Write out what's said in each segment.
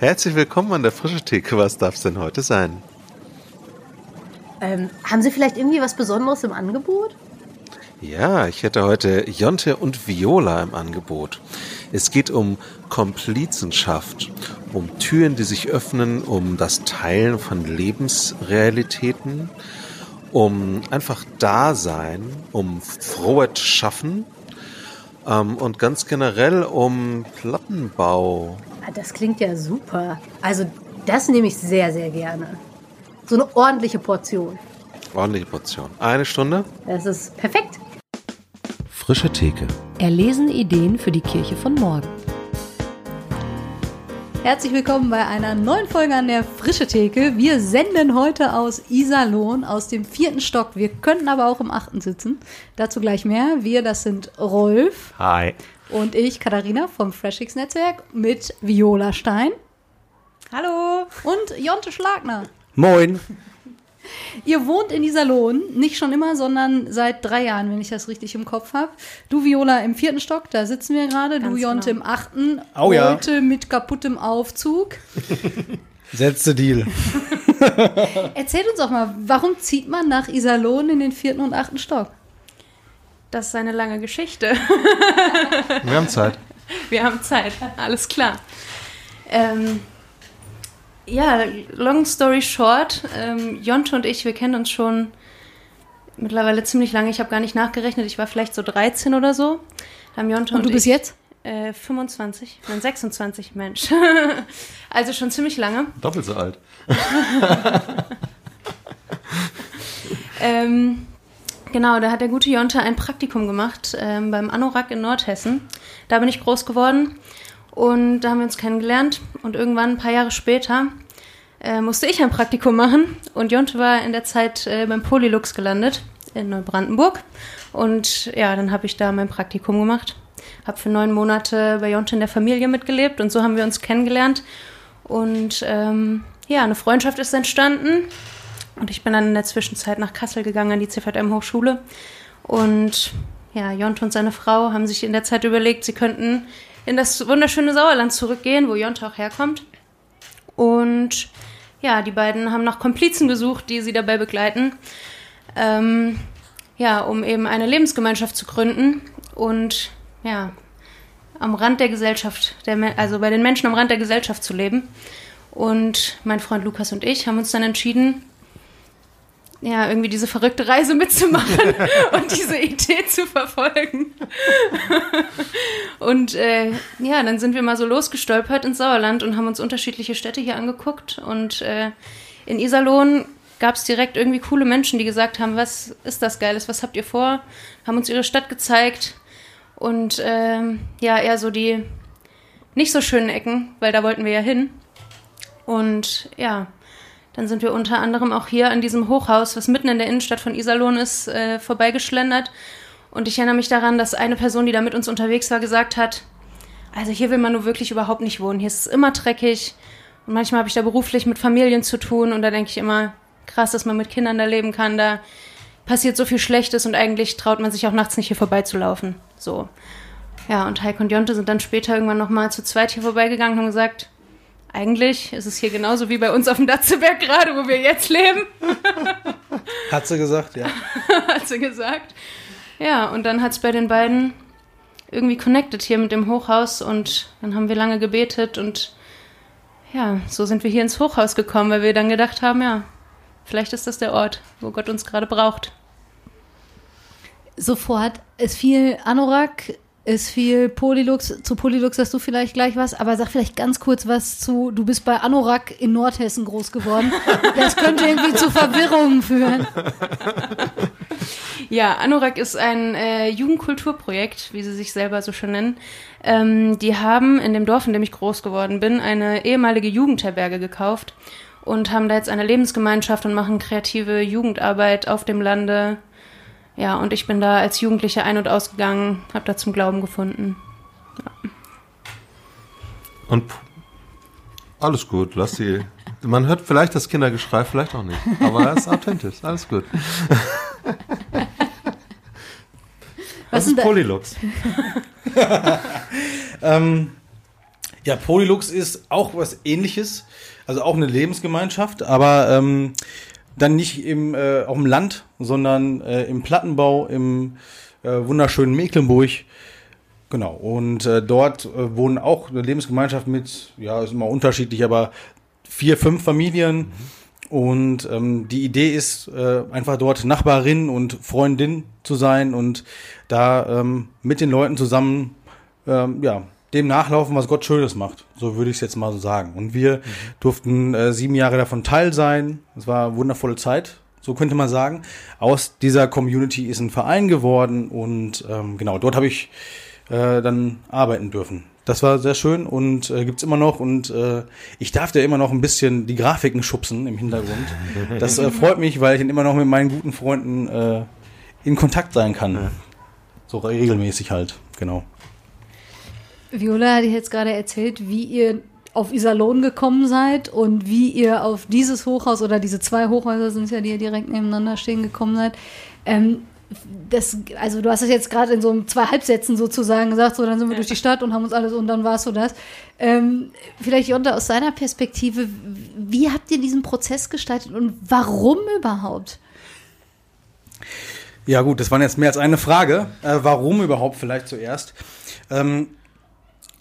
Herzlich willkommen an der Frische Theke. Was darf es denn heute sein? Ähm, haben Sie vielleicht irgendwie was Besonderes im Angebot? Ja, ich hätte heute Jonte und Viola im Angebot. Es geht um Komplizenschaft, um Türen, die sich öffnen, um das Teilen von Lebensrealitäten, um einfach Dasein, um frohes Schaffen ähm, und ganz generell um Plattenbau. Das klingt ja super. Also das nehme ich sehr, sehr gerne. So eine ordentliche Portion. Ordentliche Portion. Eine Stunde? Das ist perfekt. Frische Theke. Erlesene Ideen für die Kirche von morgen. Herzlich willkommen bei einer neuen Folge an der Frische Theke. Wir senden heute aus Iserlohn, aus dem vierten Stock. Wir könnten aber auch im achten sitzen. Dazu gleich mehr. Wir, das sind Rolf. Hi. Und ich, Katharina vom FreshX Netzwerk mit Viola Stein. Hallo. Und Jonte Schlagner. Moin. Ihr wohnt in Iserlohn, nicht schon immer, sondern seit drei Jahren, wenn ich das richtig im Kopf habe. Du, Viola, im vierten Stock, da sitzen wir gerade. Du, Jonte, genau. im achten. Oh ja. Heute mit kaputtem Aufzug. Setzte Deal. Erzählt uns doch mal, warum zieht man nach Iserlohn in den vierten und achten Stock? Das ist eine lange Geschichte. Wir haben Zeit. Wir haben Zeit, alles klar. Ähm, ja, long story short, ähm, Jonte und ich, wir kennen uns schon mittlerweile ziemlich lange. Ich habe gar nicht nachgerechnet, ich war vielleicht so 13 oder so. Haben Jonte und, und du bist jetzt? Äh, 25, nein 26, Mensch. also schon ziemlich lange. Doppelt so alt. ähm, genau, da hat der gute Jonte ein Praktikum gemacht ähm, beim Anorak in Nordhessen. Da bin ich groß geworden. Und da haben wir uns kennengelernt und irgendwann, ein paar Jahre später, äh, musste ich ein Praktikum machen. Und Jonte war in der Zeit äh, beim Polylux gelandet in Neubrandenburg. Und ja, dann habe ich da mein Praktikum gemacht. Habe für neun Monate bei Jonte in der Familie mitgelebt und so haben wir uns kennengelernt. Und ähm, ja, eine Freundschaft ist entstanden. Und ich bin dann in der Zwischenzeit nach Kassel gegangen an die CVM Hochschule. Und ja, Jonte und seine Frau haben sich in der Zeit überlegt, sie könnten in das wunderschöne Sauerland zurückgehen, wo Jonte auch herkommt. Und ja, die beiden haben nach Komplizen gesucht, die sie dabei begleiten. Ähm, ja, um eben eine Lebensgemeinschaft zu gründen und ja, am Rand der Gesellschaft, der, also bei den Menschen am Rand der Gesellschaft zu leben. Und mein Freund Lukas und ich haben uns dann entschieden, ja, irgendwie diese verrückte Reise mitzumachen und diese Idee zu verfolgen. und äh, ja, dann sind wir mal so losgestolpert ins Sauerland und haben uns unterschiedliche Städte hier angeguckt. Und äh, in Iserlohn gab es direkt irgendwie coole Menschen, die gesagt haben, was ist das Geiles, was habt ihr vor? Haben uns ihre Stadt gezeigt. Und äh, ja, eher so die nicht so schönen Ecken, weil da wollten wir ja hin. Und ja, dann sind wir unter anderem auch hier an diesem Hochhaus, was mitten in der Innenstadt von Iserlohn ist, äh, vorbeigeschlendert. Und ich erinnere mich daran, dass eine Person, die da mit uns unterwegs war, gesagt hat, also hier will man nur wirklich überhaupt nicht wohnen. Hier ist es immer dreckig. Und manchmal habe ich da beruflich mit Familien zu tun und da denke ich immer, krass, dass man mit Kindern da leben kann. Da passiert so viel Schlechtes und eigentlich traut man sich auch nachts nicht hier vorbeizulaufen. So. Ja, und Heike und Jonte sind dann später irgendwann nochmal zu zweit hier vorbeigegangen und haben gesagt, eigentlich ist es hier genauso wie bei uns auf dem Datzeberg gerade, wo wir jetzt leben. Hat sie gesagt, ja. hat sie gesagt. Ja, und dann hat es bei den beiden irgendwie connected hier mit dem Hochhaus und dann haben wir lange gebetet und ja, so sind wir hier ins Hochhaus gekommen, weil wir dann gedacht haben, ja, vielleicht ist das der Ort, wo Gott uns gerade braucht. Sofort. Es fiel Anorak ist viel Polylux. Zu Polylux hast du vielleicht gleich was, aber sag vielleicht ganz kurz was zu, du bist bei Anorak in Nordhessen groß geworden. Das könnte irgendwie zu Verwirrungen führen. Ja, Anorak ist ein äh, Jugendkulturprojekt, wie sie sich selber so schön nennen. Ähm, die haben in dem Dorf, in dem ich groß geworden bin, eine ehemalige Jugendherberge gekauft und haben da jetzt eine Lebensgemeinschaft und machen kreative Jugendarbeit auf dem Lande ja, und ich bin da als Jugendliche ein- und ausgegangen, habe da zum Glauben gefunden. Ja. Und alles gut, lass sie. Man hört vielleicht das Kindergeschrei, vielleicht auch nicht. Aber es ist authentisch, alles gut. Was, Was ist Polylux? ähm, Ja, Polylux ist auch was ähnliches, also auch eine Lebensgemeinschaft, aber ähm, dann nicht im, äh, auf dem Land, sondern äh, im Plattenbau, im äh, wunderschönen Mecklenburg. Genau, und äh, dort äh, wohnen auch eine Lebensgemeinschaft mit, ja, ist immer unterschiedlich, aber vier, fünf Familien. Und ähm, die Idee ist, äh, einfach dort Nachbarin und Freundin zu sein und da ähm, mit den Leuten zusammen, ähm, ja, dem nachlaufen, was Gott Schönes macht. So würde ich es jetzt mal so sagen. Und wir mhm. durften äh, sieben Jahre davon Teil sein. Es war eine wundervolle Zeit, so könnte man sagen. Aus dieser Community ist ein Verein geworden und ähm, genau, dort habe ich äh, dann arbeiten dürfen. Das war sehr schön und äh, gibt's immer noch und äh, ich darf da immer noch ein bisschen die Grafiken schubsen im Hintergrund. Das äh, freut mich, weil ich dann immer noch mit meinen guten Freunden äh, in Kontakt sein kann. So regelmäßig halt, genau. Viola hat jetzt gerade erzählt, wie ihr auf Iserlohn gekommen seid und wie ihr auf dieses Hochhaus oder diese zwei Hochhäuser sind es ja, die ihr direkt nebeneinander stehen gekommen seid. Ähm, das, also du hast es jetzt gerade in so zwei Halbsätzen sozusagen gesagt, so dann sind wir ja. durch die Stadt und haben uns alles und dann war es so das. Ähm, vielleicht Jonta aus seiner Perspektive, wie habt ihr diesen Prozess gestaltet und warum überhaupt? Ja gut, das waren jetzt mehr als eine Frage. Äh, warum überhaupt vielleicht zuerst? Ähm,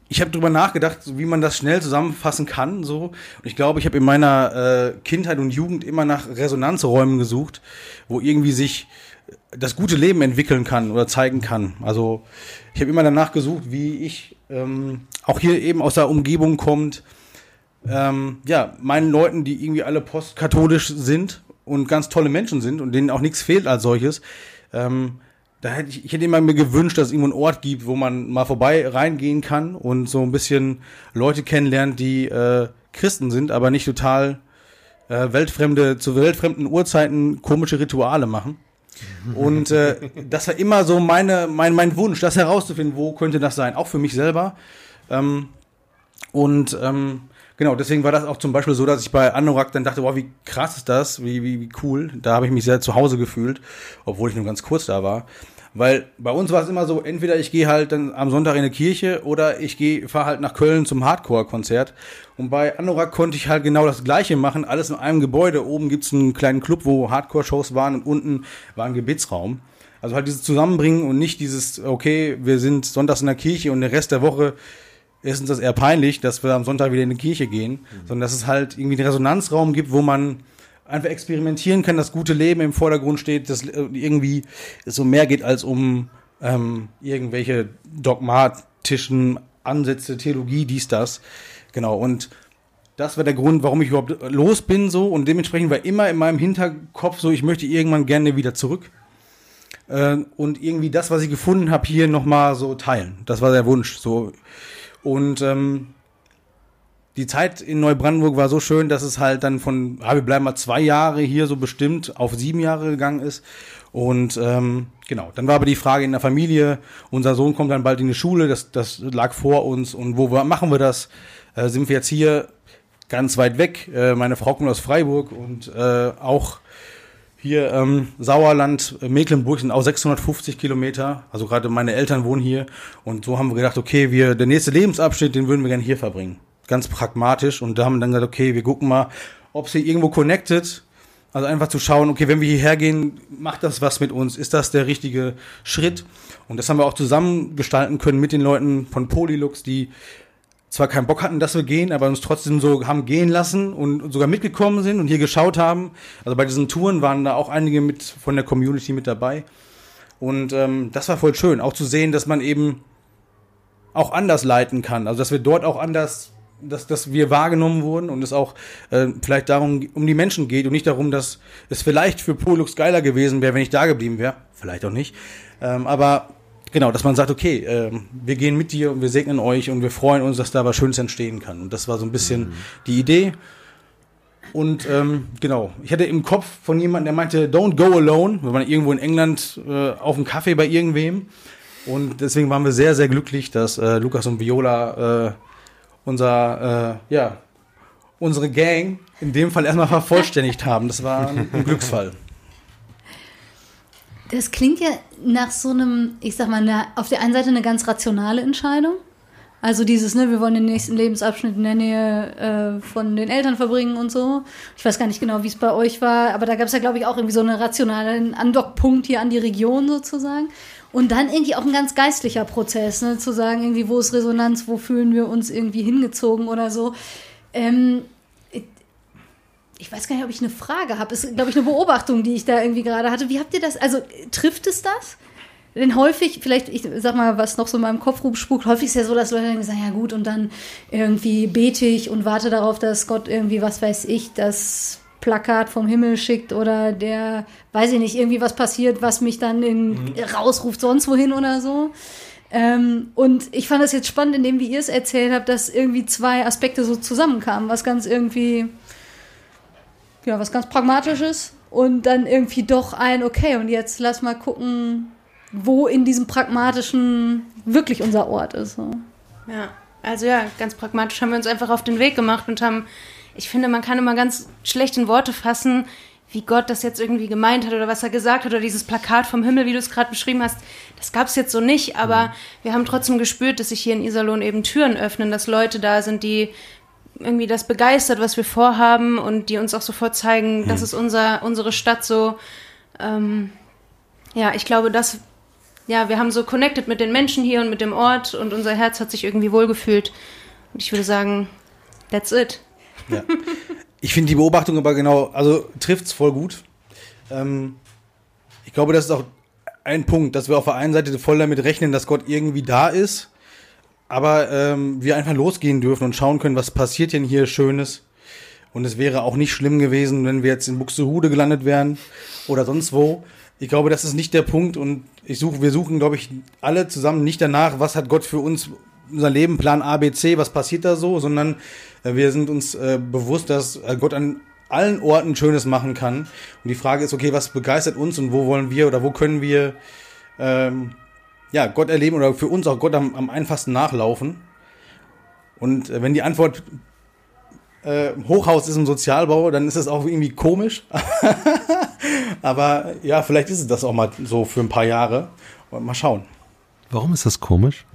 ich habe drüber nachgedacht, wie man das schnell zusammenfassen kann. So. Und ich glaube, ich habe in meiner äh, Kindheit und Jugend immer nach Resonanzräumen gesucht, wo irgendwie sich das gute Leben entwickeln kann oder zeigen kann. Also ich habe immer danach gesucht, wie ich ähm, auch hier eben aus der Umgebung kommt, ähm, ja, meinen Leuten, die irgendwie alle postkatholisch sind und ganz tolle Menschen sind und denen auch nichts fehlt als solches, ähm, da hätte ich, ich hätte immer mir gewünscht, dass es irgendwo einen Ort gibt, wo man mal vorbei reingehen kann und so ein bisschen Leute kennenlernt, die äh, Christen sind, aber nicht total äh, weltfremde, zu weltfremden Uhrzeiten komische Rituale machen. Und äh, das war immer so meine, mein, mein Wunsch, das herauszufinden, wo könnte das sein, auch für mich selber. Ähm, und ähm, genau, deswegen war das auch zum Beispiel so, dass ich bei Anorak dann dachte, wow, wie krass ist das, wie, wie, wie cool. Da habe ich mich sehr zu Hause gefühlt, obwohl ich nur ganz kurz da war. Weil bei uns war es immer so, entweder ich gehe halt dann am Sonntag in eine Kirche oder ich gehe, fahre halt nach Köln zum Hardcore-Konzert. Und bei Anorak konnte ich halt genau das Gleiche machen, alles in einem Gebäude. Oben gibt's einen kleinen Club, wo Hardcore-Shows waren und unten war ein Gebetsraum. Also halt dieses Zusammenbringen und nicht dieses, okay, wir sind sonntags in der Kirche und der Rest der Woche ist uns das eher peinlich, dass wir am Sonntag wieder in die Kirche gehen, mhm. sondern dass es halt irgendwie einen Resonanzraum gibt, wo man einfach experimentieren kann, das gute Leben im Vordergrund steht, dass irgendwie es so mehr geht als um ähm, irgendwelche dogmatischen Ansätze, Theologie, dies, das. Genau, und das war der Grund, warum ich überhaupt los bin so und dementsprechend war immer in meinem Hinterkopf so, ich möchte irgendwann gerne wieder zurück äh, und irgendwie das, was ich gefunden habe, hier nochmal so teilen. Das war der Wunsch so und ähm, die Zeit in Neubrandenburg war so schön, dass es halt dann von, ah, wir bleiben mal zwei Jahre hier so bestimmt auf sieben Jahre gegangen ist. Und ähm, genau, dann war aber die Frage in der Familie, unser Sohn kommt dann bald in die Schule, das, das lag vor uns und wo machen wir das? Äh, sind wir jetzt hier ganz weit weg? Äh, meine Frau kommt aus Freiburg und äh, auch hier ähm, Sauerland, Mecklenburg sind auch 650 Kilometer. Also gerade meine Eltern wohnen hier und so haben wir gedacht, okay, wir der nächste Lebensabschnitt, den würden wir gerne hier verbringen ganz pragmatisch und da haben wir dann gesagt, okay, wir gucken mal, ob sie irgendwo connected. Also einfach zu schauen, okay, wenn wir hierher gehen, macht das was mit uns? Ist das der richtige Schritt? Und das haben wir auch zusammen gestalten können mit den Leuten von Polylux, die zwar keinen Bock hatten, dass wir gehen, aber uns trotzdem so haben gehen lassen und sogar mitgekommen sind und hier geschaut haben. Also bei diesen Touren waren da auch einige mit von der Community mit dabei. Und ähm, das war voll schön, auch zu sehen, dass man eben auch anders leiten kann. Also dass wir dort auch anders dass, dass wir wahrgenommen wurden und es auch äh, vielleicht darum um die Menschen geht und nicht darum, dass es vielleicht für Polux geiler gewesen wäre, wenn ich da geblieben wäre. Vielleicht auch nicht. Ähm, aber genau, dass man sagt, okay, äh, wir gehen mit dir und wir segnen euch und wir freuen uns, dass da was Schönes entstehen kann. Und das war so ein bisschen mhm. die Idee. Und ähm, genau, ich hatte im Kopf von jemandem, der meinte, don't go alone, wenn man irgendwo in England äh, auf dem Kaffee bei irgendwem. Und deswegen waren wir sehr, sehr glücklich, dass äh, Lukas und Viola äh, unser, äh, ja, unsere Gang in dem Fall erstmal vervollständigt haben. Das war ein Glücksfall. Das klingt ja nach so einem, ich sag mal, auf der einen Seite eine ganz rationale Entscheidung. Also dieses, ne, wir wollen den nächsten Lebensabschnitt in der Nähe äh, von den Eltern verbringen und so. Ich weiß gar nicht genau, wie es bei euch war, aber da gab es ja, glaube ich, auch irgendwie so einen rationalen Andockpunkt hier an die Region sozusagen. Und dann irgendwie auch ein ganz geistlicher Prozess, ne, zu sagen, irgendwie, wo ist Resonanz, wo fühlen wir uns irgendwie hingezogen oder so. Ähm, ich weiß gar nicht, ob ich eine Frage habe. Ist, glaube ich, eine Beobachtung, die ich da irgendwie gerade hatte. Wie habt ihr das? Also trifft es das? Denn häufig, vielleicht, ich sag mal, was noch so in meinem Kopf rumspukt, häufig ist ja so, dass Leute dann sagen, ja gut, und dann irgendwie bete ich und warte darauf, dass Gott irgendwie, was weiß ich, das Plakat vom Himmel schickt oder der, weiß ich nicht, irgendwie was passiert, was mich dann in, mhm. rausruft sonst wohin oder so. Ähm, und ich fand das jetzt spannend, in dem, wie ihr es erzählt habt, dass irgendwie zwei Aspekte so zusammenkamen, was ganz irgendwie, ja, was ganz Pragmatisches und dann irgendwie doch ein, okay, und jetzt lass mal gucken, wo in diesem pragmatischen wirklich unser Ort ist. So. Ja, also ja, ganz pragmatisch haben wir uns einfach auf den Weg gemacht und haben, ich finde, man kann immer ganz schlecht in Worte fassen, wie Gott das jetzt irgendwie gemeint hat oder was er gesagt hat oder dieses Plakat vom Himmel, wie du es gerade beschrieben hast, das gab es jetzt so nicht, aber mhm. wir haben trotzdem gespürt, dass sich hier in Iserlohn eben Türen öffnen, dass Leute da sind, die irgendwie das begeistert, was wir vorhaben und die uns auch sofort zeigen, mhm. das ist unser, unsere Stadt so. Ähm, ja, ich glaube, das ja, wir haben so connected mit den Menschen hier und mit dem Ort und unser Herz hat sich irgendwie wohlgefühlt. Und ich würde sagen, that's it. Ja. Ich finde die Beobachtung aber genau, also trifft es voll gut. Ähm, ich glaube, das ist auch ein Punkt, dass wir auf der einen Seite voll damit rechnen, dass Gott irgendwie da ist, aber ähm, wir einfach losgehen dürfen und schauen können, was passiert denn hier Schönes. Und es wäre auch nicht schlimm gewesen, wenn wir jetzt in Buxtehude gelandet wären oder sonst wo. Ich glaube, das ist nicht der Punkt und ich suche, wir suchen, glaube ich, alle zusammen nicht danach, was hat Gott für uns, unser Leben, Plan A, B, C, was passiert da so, sondern äh, wir sind uns äh, bewusst, dass äh, Gott an allen Orten Schönes machen kann. Und die Frage ist, okay, was begeistert uns und wo wollen wir oder wo können wir ähm, ja, Gott erleben oder für uns auch Gott am, am einfachsten nachlaufen? Und äh, wenn die Antwort äh, Hochhaus ist im Sozialbau, dann ist das auch irgendwie komisch. Aber ja, vielleicht ist es das auch mal so für ein paar Jahre. Mal schauen. Warum ist das komisch?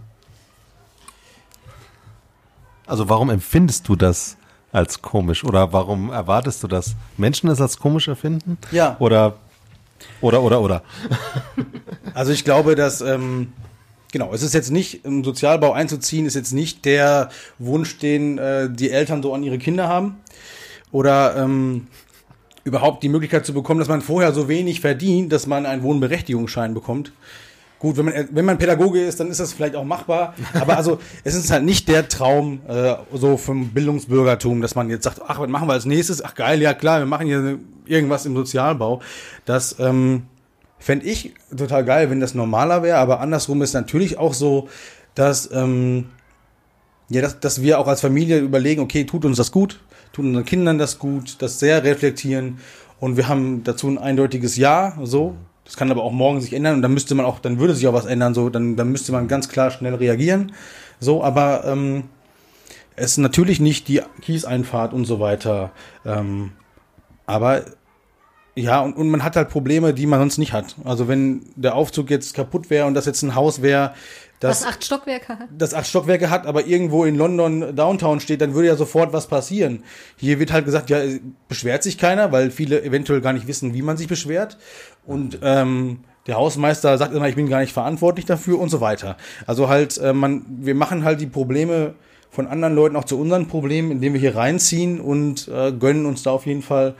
Also warum empfindest du das als komisch oder warum erwartest du, dass Menschen es als komisch erfinden? Ja. Oder oder oder oder. Also ich glaube, dass ähm, genau, es ist jetzt nicht im Sozialbau einzuziehen, ist jetzt nicht der Wunsch, den äh, die Eltern so an ihre Kinder haben oder ähm, überhaupt die Möglichkeit zu bekommen, dass man vorher so wenig verdient, dass man einen Wohnberechtigungsschein bekommt. Gut, wenn man, wenn man Pädagoge ist, dann ist das vielleicht auch machbar. Aber also, es ist halt nicht der Traum äh, so vom Bildungsbürgertum, dass man jetzt sagt, ach, was machen wir als nächstes? Ach geil, ja klar, wir machen hier irgendwas im Sozialbau. Das ähm, fände ich total geil, wenn das normaler wäre. Aber andersrum ist natürlich auch so, dass, ähm, ja, dass, dass wir auch als Familie überlegen, okay, tut uns das gut? tun unseren Kindern das gut, das sehr reflektieren und wir haben dazu ein eindeutiges Ja, so. Das kann aber auch morgen sich ändern und dann müsste man auch, dann würde sich auch was ändern, so, dann, dann müsste man ganz klar schnell reagieren. So, aber ähm, es ist natürlich nicht die Kieseinfahrt und so weiter. Ähm, aber ja, und, und man hat halt Probleme, die man sonst nicht hat. Also wenn der Aufzug jetzt kaputt wäre und das jetzt ein Haus wäre, das, das acht Stockwerke hat. Das acht Stockwerke hat, aber irgendwo in London Downtown steht, dann würde ja sofort was passieren. Hier wird halt gesagt, ja, beschwert sich keiner, weil viele eventuell gar nicht wissen, wie man sich beschwert. Und ähm, der Hausmeister sagt immer, ich bin gar nicht verantwortlich dafür und so weiter. Also halt, äh, man, wir machen halt die Probleme von anderen Leuten auch zu unseren Problemen, indem wir hier reinziehen und äh, gönnen uns da auf jeden Fall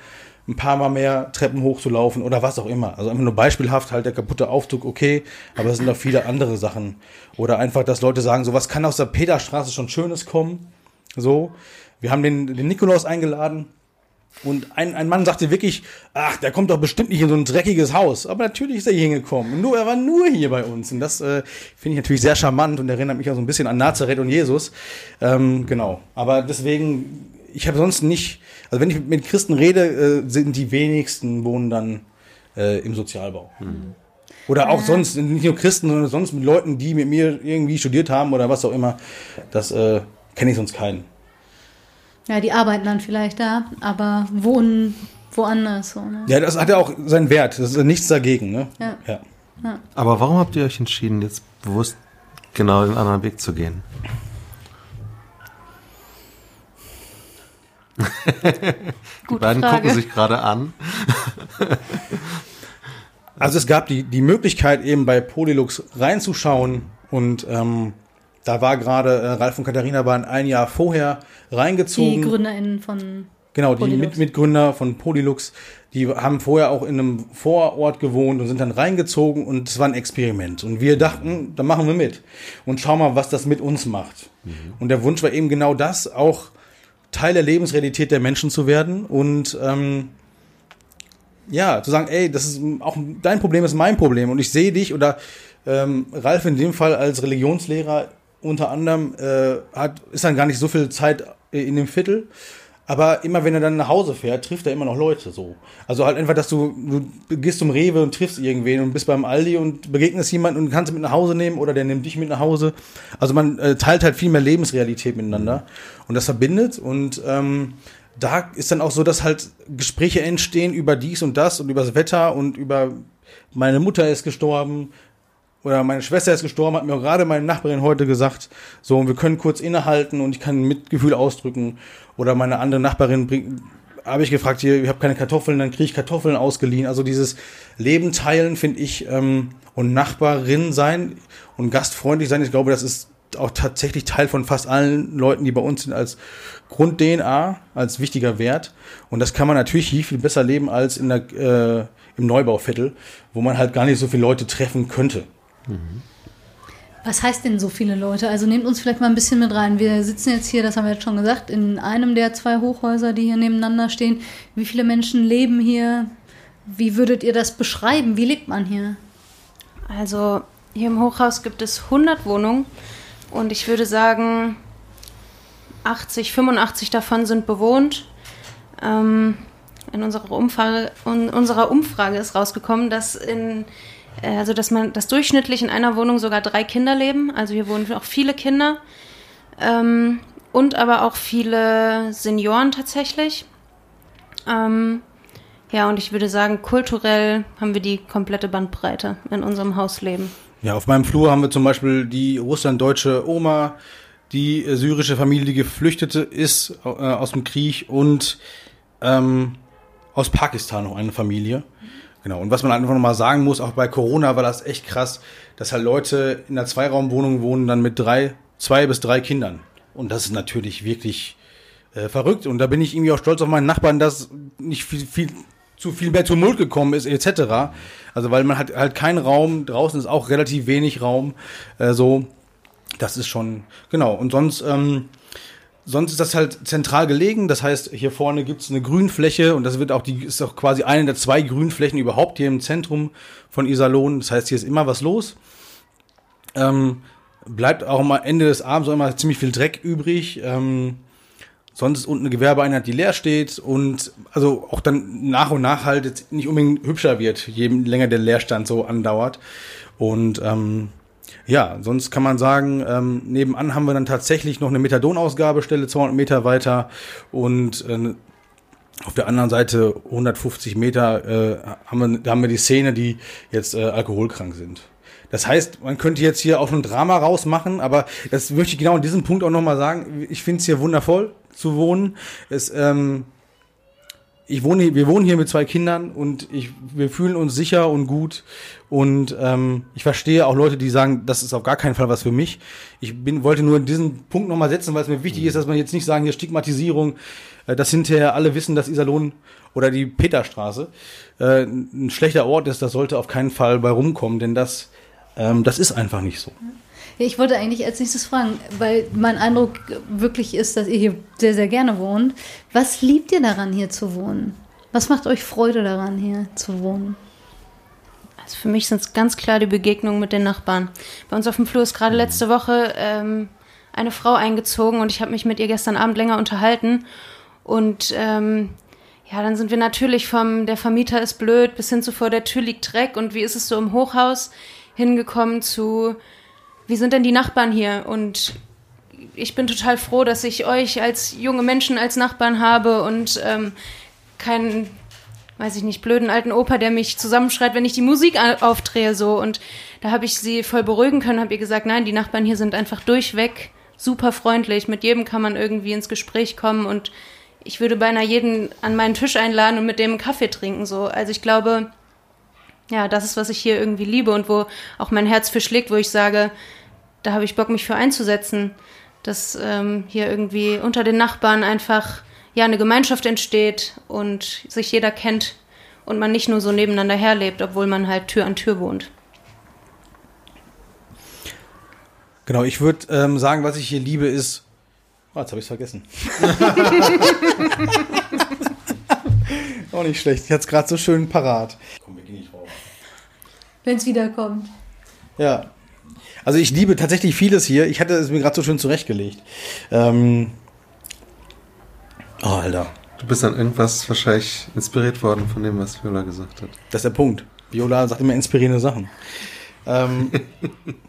ein paar Mal mehr Treppen hochzulaufen oder was auch immer. Also einfach nur beispielhaft halt der kaputte Aufzug, okay, aber es sind auch viele andere Sachen. Oder einfach, dass Leute sagen, so was kann aus der Peterstraße schon Schönes kommen. So. Wir haben den, den Nikolaus eingeladen. Und ein, ein Mann sagte wirklich, ach, der kommt doch bestimmt nicht in so ein dreckiges Haus. Aber natürlich ist er hier hingekommen. Nur, er war nur hier bei uns. Und das äh, finde ich natürlich sehr charmant und erinnert mich auch so ein bisschen an Nazareth und Jesus. Ähm, genau. Aber deswegen, ich habe sonst nicht, also wenn ich mit Christen rede, äh, sind die wenigsten wohnen dann äh, im Sozialbau. Mhm. Oder auch ja. sonst, nicht nur Christen, sondern sonst mit Leuten, die mit mir irgendwie studiert haben oder was auch immer. Das äh, kenne ich sonst keinen. Ja, die arbeiten dann vielleicht da, aber wohnen woanders. So, ne? Ja, das hat ja auch seinen Wert. Das ist nichts dagegen. Ne? Ja. ja. ja. Aber warum habt ihr euch entschieden, jetzt bewusst genau den anderen Weg zu gehen? Die beiden Frage. gucken sich gerade an. Also es gab die, die Möglichkeit eben bei Polylux reinzuschauen und ähm, da war gerade äh, Ralf und Katharina waren ein Jahr vorher Die reingezogen. GründerInnen von Genau, die Polylux. Mit Mitgründer von Polylux, die haben vorher auch in einem Vorort gewohnt und sind dann reingezogen und es war ein Experiment. Und wir dachten, da machen wir mit und schauen mal, was das mit uns macht. Und der Wunsch war eben genau das, auch Teil der Lebensrealität der Menschen zu werden und ähm, ja, zu sagen, ey, das ist auch dein Problem ist mein Problem und ich sehe dich oder ähm, Ralf in dem Fall als Religionslehrer unter anderem äh, hat ist dann gar nicht so viel Zeit äh, in dem Viertel, aber immer wenn er dann nach Hause fährt, trifft er immer noch Leute so. Also halt einfach, dass du du gehst zum Rewe und triffst irgendwen und bist beim Aldi und begegnest jemanden und kannst ihn mit nach Hause nehmen oder der nimmt dich mit nach Hause. Also man äh, teilt halt viel mehr Lebensrealität miteinander und das verbindet und ähm, da ist dann auch so, dass halt Gespräche entstehen über dies und das und über das Wetter und über meine Mutter ist gestorben oder meine Schwester ist gestorben, hat mir gerade meine Nachbarin heute gesagt. So, und wir können kurz innehalten und ich kann Mitgefühl ausdrücken. Oder meine andere Nachbarin bringt, habe ich gefragt, hier, ich habe keine Kartoffeln, dann kriege ich Kartoffeln ausgeliehen. Also dieses Leben teilen, finde ich, ähm, und Nachbarin sein und gastfreundlich sein, ich glaube, das ist auch tatsächlich Teil von fast allen Leuten, die bei uns sind, als Grund-DNA, als wichtiger Wert. Und das kann man natürlich viel, viel besser leben als in der, äh, im Neubauviertel, wo man halt gar nicht so viele Leute treffen könnte. Was heißt denn so viele Leute? Also nehmt uns vielleicht mal ein bisschen mit rein. Wir sitzen jetzt hier, das haben wir jetzt schon gesagt, in einem der zwei Hochhäuser, die hier nebeneinander stehen. Wie viele Menschen leben hier? Wie würdet ihr das beschreiben? Wie lebt man hier? Also hier im Hochhaus gibt es 100 Wohnungen und ich würde sagen, 80, 85 davon sind bewohnt. Ähm, in unserer Umfrage, in unserer Umfrage ist rausgekommen, dass in also dass man dass durchschnittlich in einer Wohnung sogar drei Kinder leben. Also hier wohnen auch viele Kinder ähm, und aber auch viele Senioren tatsächlich. Ähm, ja, und ich würde sagen, kulturell haben wir die komplette Bandbreite in unserem Hausleben. Ja, auf meinem Flur haben wir zum Beispiel die russlanddeutsche Oma, die äh, syrische Familie, die Geflüchtete ist äh, aus dem Krieg und ähm, aus Pakistan noch eine Familie. Genau. Und was man einfach nochmal sagen muss, auch bei Corona war das echt krass, dass halt Leute in einer Zweiraumwohnung wohnen, dann mit drei, zwei bis drei Kindern. Und das ist natürlich wirklich äh, verrückt. Und da bin ich irgendwie auch stolz auf meinen Nachbarn, dass nicht viel, viel zu viel mehr Tumult gekommen ist, etc. Also weil man hat halt keinen Raum, draußen ist auch relativ wenig Raum. Äh, so, das ist schon, genau. Und sonst, ähm, sonst ist das halt zentral gelegen. Das heißt, hier vorne gibt's eine Grünfläche und das wird auch die, ist auch quasi eine der zwei Grünflächen überhaupt hier im Zentrum von Iserlohn. Das heißt, hier ist immer was los. Ähm, bleibt auch am Ende des Abends auch immer ziemlich viel Dreck übrig. Ähm, sonst ist unten eine Gewerbeeinheit, die leer steht und also auch dann nach und nach halt jetzt nicht unbedingt hübscher wird, je länger der Leerstand so andauert. Und ähm, ja, sonst kann man sagen, ähm, nebenan haben wir dann tatsächlich noch eine Methadonausgabestelle 200 Meter weiter und äh, auf der anderen Seite 150 Meter äh, haben, wir, haben wir die Szene, die jetzt äh, alkoholkrank sind. Das heißt, man könnte jetzt hier auch ein Drama rausmachen, aber das möchte ich genau an diesem Punkt auch nochmal sagen. Ich finde es hier wundervoll zu wohnen. Es, ähm, ich wohne, wir wohnen hier mit zwei Kindern und ich, wir fühlen uns sicher und gut. Und ähm, ich verstehe auch Leute, die sagen, das ist auf gar keinen Fall was für mich. Ich bin, wollte nur diesen Punkt nochmal setzen, weil es mir wichtig ist, dass man jetzt nicht sagen, hier Stigmatisierung, äh, dass hinterher alle wissen, dass Iserlohn oder die Peterstraße äh, ein schlechter Ort ist. Das sollte auf keinen Fall bei rumkommen, denn das, ähm, das ist einfach nicht so. Ja, Ich wollte eigentlich als nächstes fragen, weil mein Eindruck wirklich ist, dass ihr hier sehr, sehr gerne wohnt. Was liebt ihr daran, hier zu wohnen? Was macht euch Freude daran, hier zu wohnen? Also für mich sind es ganz klar die Begegnungen mit den Nachbarn. Bei uns auf dem Flur ist gerade letzte Woche ähm, eine Frau eingezogen und ich habe mich mit ihr gestern Abend länger unterhalten. Und ähm, ja, dann sind wir natürlich vom der Vermieter ist blöd bis hin zu vor der Tür liegt Dreck und wie ist es so im Hochhaus hingekommen zu wie sind denn die Nachbarn hier? Und ich bin total froh, dass ich euch als junge Menschen als Nachbarn habe und ähm, keinen, weiß ich nicht, blöden alten Opa, der mich zusammenschreit, wenn ich die Musik aufdrehe so. Und da habe ich sie voll beruhigen können, habe ihr gesagt, nein, die Nachbarn hier sind einfach durchweg super freundlich. Mit jedem kann man irgendwie ins Gespräch kommen und ich würde beinahe jeden an meinen Tisch einladen und mit dem einen Kaffee trinken. So. Also ich glaube, ja, das ist, was ich hier irgendwie liebe und wo auch mein Herz für schlägt, wo ich sage, da habe ich Bock, mich für einzusetzen, dass ähm, hier irgendwie unter den Nachbarn einfach ja eine Gemeinschaft entsteht und sich jeder kennt und man nicht nur so nebeneinander herlebt, obwohl man halt Tür an Tür wohnt. Genau, ich würde ähm, sagen, was ich hier liebe, ist. Oh, jetzt habe ich es vergessen. Auch nicht schlecht. Ich hatte es gerade so schön parat. Komm, wir gehen nicht drauf. Wenn es wiederkommt. Ja. Also ich liebe tatsächlich vieles hier. Ich hatte es mir gerade so schön zurechtgelegt. Ähm oh, Alter. Du bist an irgendwas wahrscheinlich inspiriert worden von dem, was Viola gesagt hat. Das ist der Punkt. Viola sagt immer inspirierende Sachen. ähm,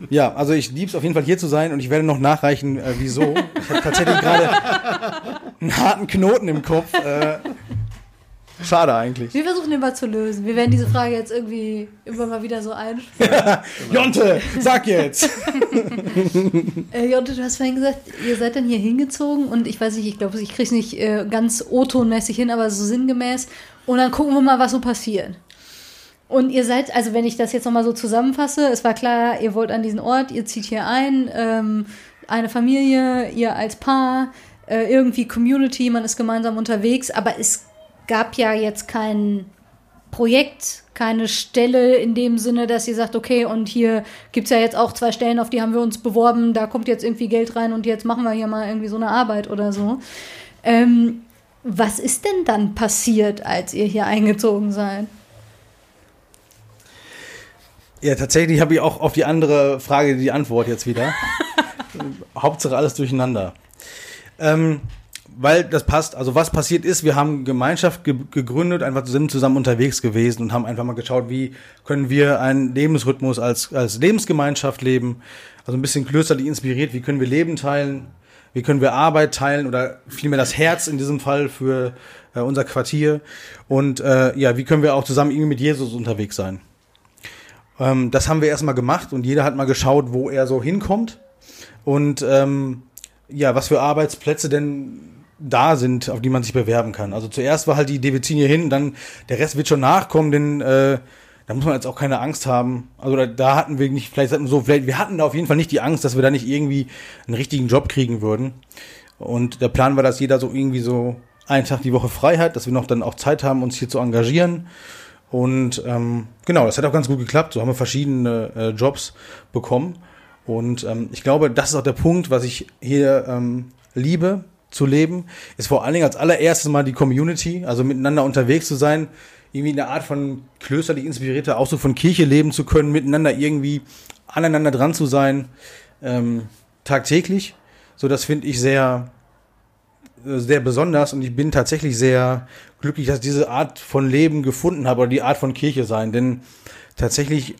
ja, also ich liebe es auf jeden Fall hier zu sein und ich werde noch nachreichen, äh, wieso. Ich habe tatsächlich gerade einen harten Knoten im Kopf. Äh, schade eigentlich. Wir versuchen den mal zu lösen. Wir werden diese Frage jetzt irgendwie immer mal wieder so einspielen. Jonte, sag jetzt! Äh, Jonte, du hast vorhin gesagt, ihr seid dann hier hingezogen und ich weiß nicht, ich glaube, ich kriege es nicht äh, ganz O-Tonmäßig hin, aber so sinngemäß. Und dann gucken wir mal, was so passiert. Und ihr seid, also wenn ich das jetzt nochmal so zusammenfasse, es war klar, ihr wollt an diesen Ort, ihr zieht hier ein, ähm, eine Familie, ihr als Paar, äh, irgendwie Community, man ist gemeinsam unterwegs, aber es gab ja jetzt kein Projekt, keine Stelle in dem Sinne, dass ihr sagt, okay, und hier gibt es ja jetzt auch zwei Stellen, auf die haben wir uns beworben, da kommt jetzt irgendwie Geld rein und jetzt machen wir hier mal irgendwie so eine Arbeit oder so. Ähm, was ist denn dann passiert, als ihr hier eingezogen seid? Ja, tatsächlich habe ich auch auf die andere Frage die Antwort jetzt wieder. Hauptsache alles durcheinander. Ähm, weil das passt, also was passiert ist, wir haben Gemeinschaft ge gegründet, einfach sind zusammen unterwegs gewesen und haben einfach mal geschaut, wie können wir einen Lebensrhythmus als, als Lebensgemeinschaft leben. Also ein bisschen klösterlich inspiriert, wie können wir Leben teilen, wie können wir Arbeit teilen oder vielmehr das Herz in diesem Fall für äh, unser Quartier. Und äh, ja, wie können wir auch zusammen irgendwie mit Jesus unterwegs sein. Ähm, das haben wir erstmal gemacht und jeder hat mal geschaut, wo er so hinkommt. Und ähm, ja, was für Arbeitsplätze denn da sind, auf die man sich bewerben kann. Also zuerst war halt die Idee, wir ziehen hier hin, dann der Rest wird schon nachkommen, denn äh, da muss man jetzt auch keine Angst haben. Also da, da hatten wir nicht, vielleicht so, vielleicht, wir hatten da auf jeden Fall nicht die Angst, dass wir da nicht irgendwie einen richtigen Job kriegen würden. Und der Plan war, dass jeder so irgendwie so einen Tag die Woche frei hat, dass wir noch dann auch Zeit haben, uns hier zu engagieren. Und ähm, genau, das hat auch ganz gut geklappt. So haben wir verschiedene äh, Jobs bekommen. Und ähm, ich glaube, das ist auch der Punkt, was ich hier ähm, liebe zu leben, ist vor allen Dingen als allererstes mal die Community, also miteinander unterwegs zu sein, irgendwie eine Art von klösterlich inspirierter Ausdruck von Kirche leben zu können, miteinander irgendwie aneinander dran zu sein, ähm, tagtäglich. So, das finde ich sehr, sehr besonders und ich bin tatsächlich sehr glücklich, dass ich diese Art von Leben gefunden habe oder die Art von Kirche sein, denn tatsächlich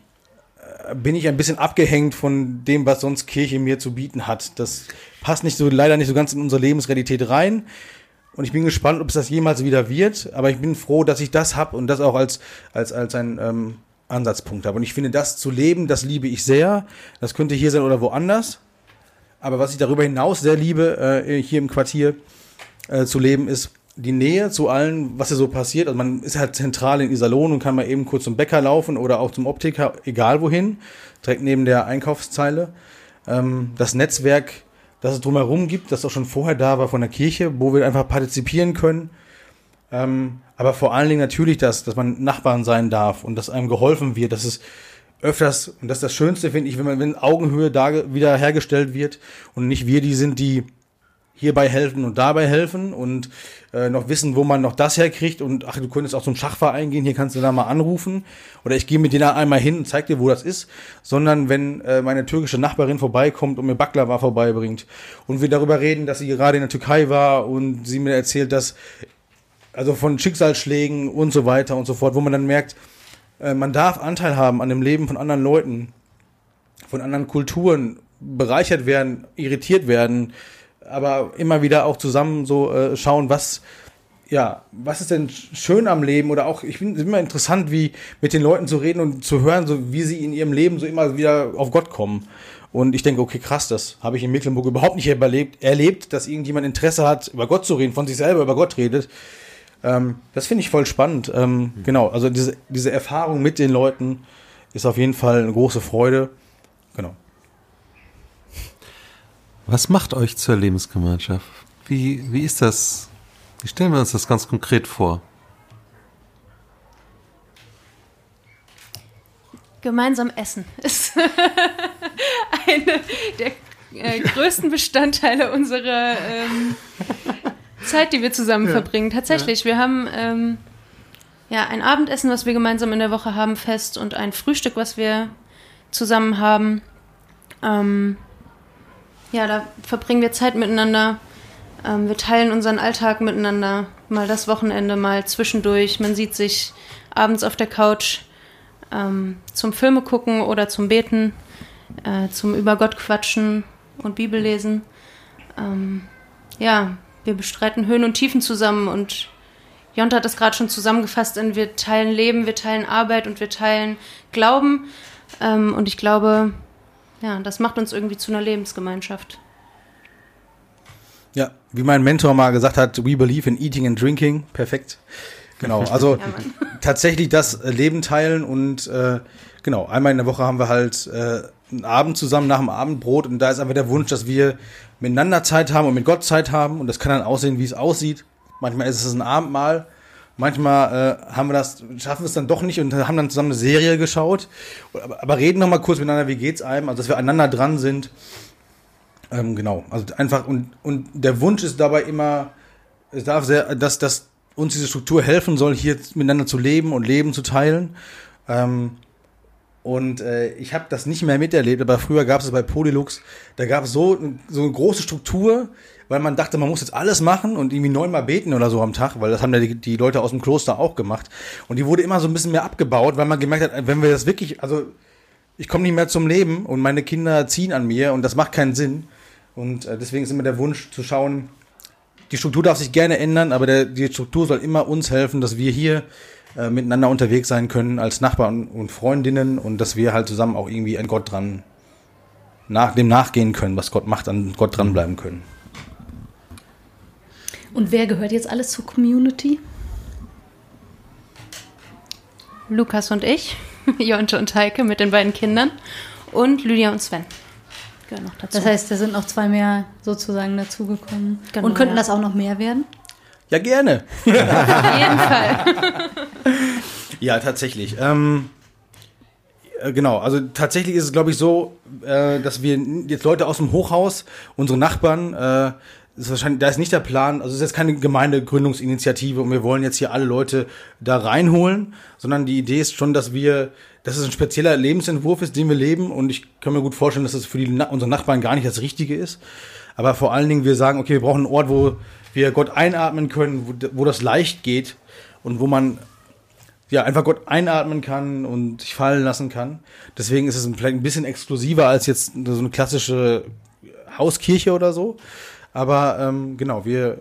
bin ich ein bisschen abgehängt von dem, was sonst Kirche mir zu bieten hat. Das passt nicht so, leider nicht so ganz in unsere Lebensrealität rein. Und ich bin gespannt, ob es das jemals wieder wird. Aber ich bin froh, dass ich das habe und das auch als, als, als ein ähm, Ansatzpunkt habe. Und ich finde, das zu leben, das liebe ich sehr. Das könnte hier sein oder woanders. Aber was ich darüber hinaus sehr liebe, äh, hier im Quartier äh, zu leben, ist die Nähe zu allen, was hier so passiert. Also man ist halt zentral in Iserlohn und kann mal eben kurz zum Bäcker laufen oder auch zum Optiker, egal wohin, direkt neben der Einkaufszeile. Ähm, das Netzwerk, das es drumherum gibt, das auch schon vorher da war von der Kirche, wo wir einfach partizipieren können. Ähm, aber vor allen Dingen natürlich das, dass man Nachbarn sein darf und dass einem geholfen wird, dass es öfters, und das ist das Schönste, finde ich, wenn man, wenn Augenhöhe da wieder hergestellt wird und nicht wir die sind, die hierbei helfen und dabei helfen und äh, noch wissen, wo man noch das herkriegt und ach, du könntest auch zum Schachverein gehen, hier kannst du da mal anrufen oder ich gehe mit dir da einmal hin und zeig dir, wo das ist, sondern wenn äh, meine türkische Nachbarin vorbeikommt und mir Baklava vorbeibringt und wir darüber reden, dass sie gerade in der Türkei war und sie mir erzählt, dass also von Schicksalsschlägen und so weiter und so fort, wo man dann merkt, äh, man darf Anteil haben an dem Leben von anderen Leuten, von anderen Kulturen, bereichert werden, irritiert werden, aber immer wieder auch zusammen so äh, schauen, was ja, was ist denn schön am Leben oder auch, ich finde es immer interessant, wie mit den Leuten zu reden und zu hören, so wie sie in ihrem Leben so immer wieder auf Gott kommen. Und ich denke, okay, krass, das habe ich in Mecklenburg überhaupt nicht erlebt, erlebt, dass irgendjemand Interesse hat, über Gott zu reden, von sich selber über Gott redet. Ähm, das finde ich voll spannend. Ähm, mhm. Genau, also diese, diese Erfahrung mit den Leuten ist auf jeden Fall eine große Freude. Genau. Was macht euch zur Lebensgemeinschaft? Wie, wie ist das? Wie stellen wir uns das ganz konkret vor? Gemeinsam essen ist eine der äh, größten Bestandteile unserer ähm, Zeit, die wir zusammen ja. verbringen. Tatsächlich, ja. wir haben ähm, ja ein Abendessen, was wir gemeinsam in der Woche haben, fest und ein Frühstück, was wir zusammen haben. Ähm, ja, da verbringen wir Zeit miteinander. Ähm, wir teilen unseren Alltag miteinander. Mal das Wochenende, mal zwischendurch. Man sieht sich abends auf der Couch ähm, zum Filme gucken oder zum Beten, äh, zum über Gott quatschen und Bibel lesen. Ähm, ja, wir bestreiten Höhen und Tiefen zusammen und Jonta hat das gerade schon zusammengefasst in wir teilen Leben, wir teilen Arbeit und wir teilen Glauben. Ähm, und ich glaube, ja, das macht uns irgendwie zu einer Lebensgemeinschaft. Ja, wie mein Mentor mal gesagt hat, we believe in eating and drinking. Perfekt. Genau, also ja, tatsächlich das Leben teilen und äh, genau, einmal in der Woche haben wir halt äh, einen Abend zusammen nach dem Abendbrot und da ist einfach der Wunsch, dass wir miteinander Zeit haben und mit Gott Zeit haben und das kann dann aussehen, wie es aussieht. Manchmal ist es ein Abendmahl, manchmal äh, haben wir das, schaffen wir es dann doch nicht und haben dann zusammen eine Serie geschaut. Aber, aber reden noch mal kurz miteinander, wie geht's einem, also dass wir aneinander dran sind. Ähm, genau, also einfach und und der Wunsch ist dabei immer, es darf sehr, dass dass uns diese Struktur helfen soll, hier miteinander zu leben und Leben zu teilen. Ähm, und äh, ich habe das nicht mehr miterlebt, aber früher gab es bei Polylux, da gab es so, so eine große Struktur, weil man dachte, man muss jetzt alles machen und irgendwie neunmal beten oder so am Tag, weil das haben ja die, die Leute aus dem Kloster auch gemacht. Und die wurde immer so ein bisschen mehr abgebaut, weil man gemerkt hat, wenn wir das wirklich, also ich komme nicht mehr zum Leben und meine Kinder ziehen an mir und das macht keinen Sinn. Und äh, deswegen ist immer der Wunsch zu schauen, die Struktur darf sich gerne ändern, aber der, die Struktur soll immer uns helfen, dass wir hier äh, miteinander unterwegs sein können als Nachbarn und Freundinnen und dass wir halt zusammen auch irgendwie an Gott dran nach dem nachgehen können, was Gott macht, an Gott dranbleiben können. Und wer gehört jetzt alles zur Community? Lukas und ich, Jonte und Heike mit den beiden Kindern und Lydia und Sven gehören noch dazu. Das heißt, da sind noch zwei mehr sozusagen dazugekommen. Genau, und könnten ja. das auch noch mehr werden? Ja, gerne. Auf jeden Fall. ja, tatsächlich. Ähm, äh, genau, also tatsächlich ist es, glaube ich, so, äh, dass wir jetzt Leute aus dem Hochhaus, unsere Nachbarn, äh, ist wahrscheinlich, da ist nicht der Plan, also es ist jetzt keine Gemeindegründungsinitiative und wir wollen jetzt hier alle Leute da reinholen, sondern die Idee ist schon, dass wir, dass es ein spezieller Lebensentwurf ist, den wir leben und ich kann mir gut vorstellen, dass das für die, unsere Nachbarn gar nicht das Richtige ist. Aber vor allen Dingen, wir sagen, okay, wir brauchen einen Ort, wo wir Gott einatmen können, wo, wo das leicht geht und wo man ja, einfach Gott einatmen kann und sich fallen lassen kann. Deswegen ist es vielleicht ein bisschen exklusiver als jetzt so eine klassische Hauskirche oder so. Aber ähm, genau, wir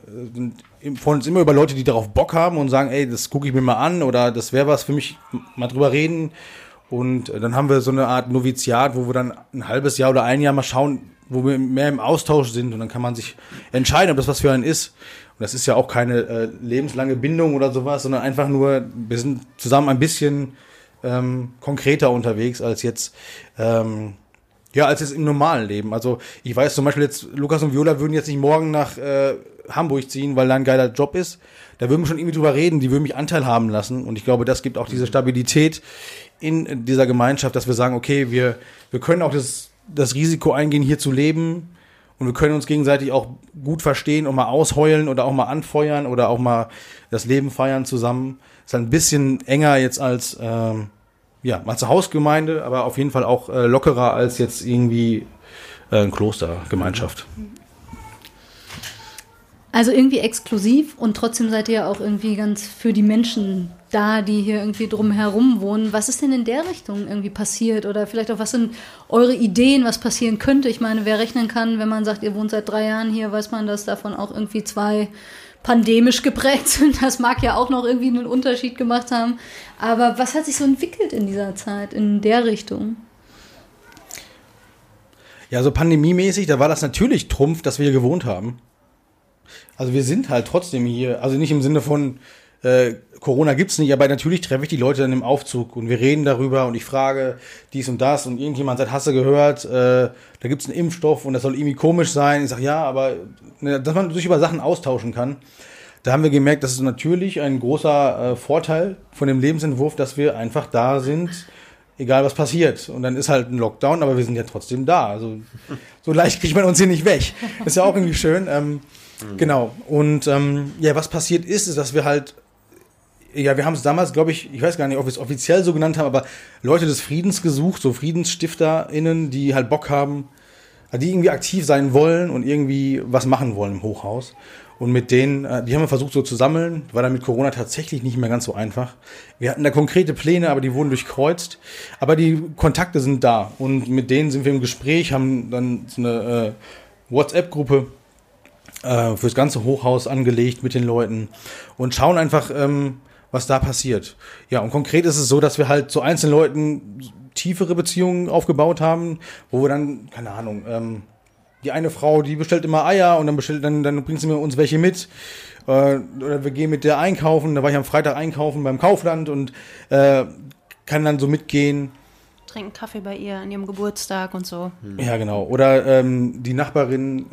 äh, freuen uns immer über Leute, die darauf Bock haben und sagen, ey, das gucke ich mir mal an oder das wäre was für mich, mal drüber reden. Und äh, dann haben wir so eine Art Noviziat, wo wir dann ein halbes Jahr oder ein Jahr mal schauen, wo wir mehr im Austausch sind und dann kann man sich entscheiden, ob das was für einen ist. Und das ist ja auch keine äh, lebenslange Bindung oder sowas, sondern einfach nur, wir sind zusammen ein bisschen ähm, konkreter unterwegs als jetzt ähm, ja, als es im normalen Leben. Also ich weiß zum Beispiel jetzt, Lukas und Viola würden jetzt nicht morgen nach äh, Hamburg ziehen, weil da ein geiler Job ist. Da würden wir schon irgendwie drüber reden, die würden mich Anteil haben lassen. Und ich glaube, das gibt auch diese Stabilität in dieser Gemeinschaft, dass wir sagen, okay, wir, wir können auch das, das Risiko eingehen, hier zu leben. Und wir können uns gegenseitig auch gut verstehen und mal ausheulen oder auch mal anfeuern oder auch mal das Leben feiern zusammen. Ist ein bisschen enger jetzt als ähm, ja, mal zur Hausgemeinde, aber auf jeden Fall auch äh, lockerer als jetzt irgendwie äh, eine Klostergemeinschaft. Also irgendwie exklusiv und trotzdem seid ihr auch irgendwie ganz für die Menschen da, die hier irgendwie drumherum wohnen. Was ist denn in der Richtung irgendwie passiert? Oder vielleicht auch, was sind eure Ideen, was passieren könnte? Ich meine, wer rechnen kann, wenn man sagt, ihr wohnt seit drei Jahren hier, weiß man, dass davon auch irgendwie zwei pandemisch geprägt sind. Das mag ja auch noch irgendwie einen Unterschied gemacht haben. Aber was hat sich so entwickelt in dieser Zeit, in der Richtung? Ja, so pandemiemäßig, da war das natürlich Trumpf, dass wir hier gewohnt haben. Also wir sind halt trotzdem hier, also nicht im Sinne von äh, Corona gibt's nicht, aber natürlich treffe ich die Leute dann im Aufzug und wir reden darüber und ich frage dies und das und irgendjemand sagt, hast du gehört, äh, da gibt's einen Impfstoff und das soll irgendwie komisch sein. Ich sage, ja, aber ne, dass man sich über Sachen austauschen kann. Da haben wir gemerkt, das ist natürlich ein großer äh, Vorteil von dem Lebensentwurf, dass wir einfach da sind, egal was passiert. Und dann ist halt ein Lockdown, aber wir sind ja trotzdem da. Also so leicht kriegt man uns hier nicht weg. Ist ja auch irgendwie schön. Ähm, Genau. Und ähm, ja, was passiert ist, ist, dass wir halt ja, wir haben es damals, glaube ich, ich weiß gar nicht, ob wir es offiziell so genannt haben, aber Leute des Friedens gesucht, so FriedensstifterInnen, die halt Bock haben, die irgendwie aktiv sein wollen und irgendwie was machen wollen im Hochhaus. Und mit denen, äh, die haben wir versucht so zu sammeln, war dann mit Corona tatsächlich nicht mehr ganz so einfach. Wir hatten da konkrete Pläne, aber die wurden durchkreuzt. Aber die Kontakte sind da und mit denen sind wir im Gespräch, haben dann so eine äh, WhatsApp-Gruppe äh, fürs ganze Hochhaus angelegt mit den Leuten und schauen einfach, ähm, was da passiert. Ja, und konkret ist es so, dass wir halt zu einzelnen Leuten tiefere Beziehungen aufgebaut haben, wo wir dann, keine Ahnung, ähm, die eine Frau, die bestellt immer Eier und dann bestellt, dann, dann bringt sie mir uns welche mit. Äh, oder wir gehen mit der einkaufen. Da war ich am Freitag einkaufen beim Kaufland und äh, kann dann so mitgehen. Trinken Kaffee bei ihr an ihrem Geburtstag und so. Ja, genau. Oder ähm, die Nachbarin,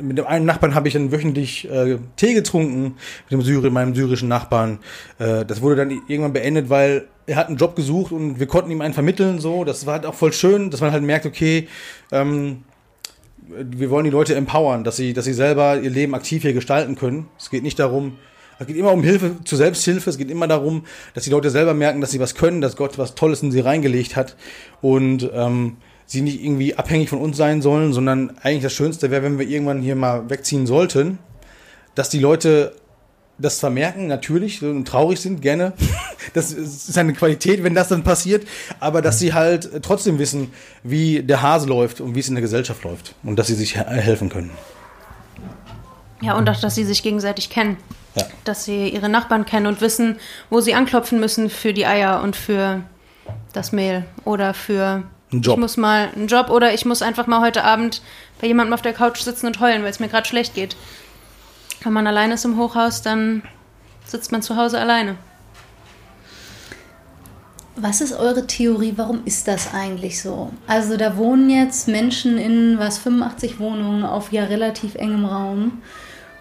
mit dem einen Nachbarn habe ich dann wöchentlich äh, Tee getrunken, mit dem Syri, meinem syrischen Nachbarn. Äh, das wurde dann irgendwann beendet, weil er hat einen Job gesucht und wir konnten ihm einen vermitteln. So, das war halt auch voll schön, dass man halt merkt, okay, ähm, wir wollen die Leute empowern, dass sie, dass sie selber ihr Leben aktiv hier gestalten können. Es geht nicht darum, es geht immer um Hilfe zur Selbsthilfe. Es geht immer darum, dass die Leute selber merken, dass sie was können, dass Gott was Tolles in sie reingelegt hat und ähm, sie nicht irgendwie abhängig von uns sein sollen, sondern eigentlich das Schönste wäre, wenn wir irgendwann hier mal wegziehen sollten, dass die Leute das vermerken, natürlich, und traurig sind, gerne. Das ist eine Qualität, wenn das dann passiert, aber dass sie halt trotzdem wissen, wie der Hase läuft und wie es in der Gesellschaft läuft und dass sie sich he- helfen können. Ja, und auch, dass sie sich gegenseitig kennen. Ja. Dass sie ihre Nachbarn kennen und wissen, wo sie anklopfen müssen für die Eier und für das Mehl oder für Ein Job. ich muss mal einen Job oder ich muss einfach mal heute Abend bei jemandem auf der Couch sitzen und heulen, weil es mir gerade schlecht geht. Wenn man alleine ist im Hochhaus, dann sitzt man zu Hause alleine. Was ist eure Theorie? Warum ist das eigentlich so? Also da wohnen jetzt Menschen in was 85 Wohnungen auf ja relativ engem Raum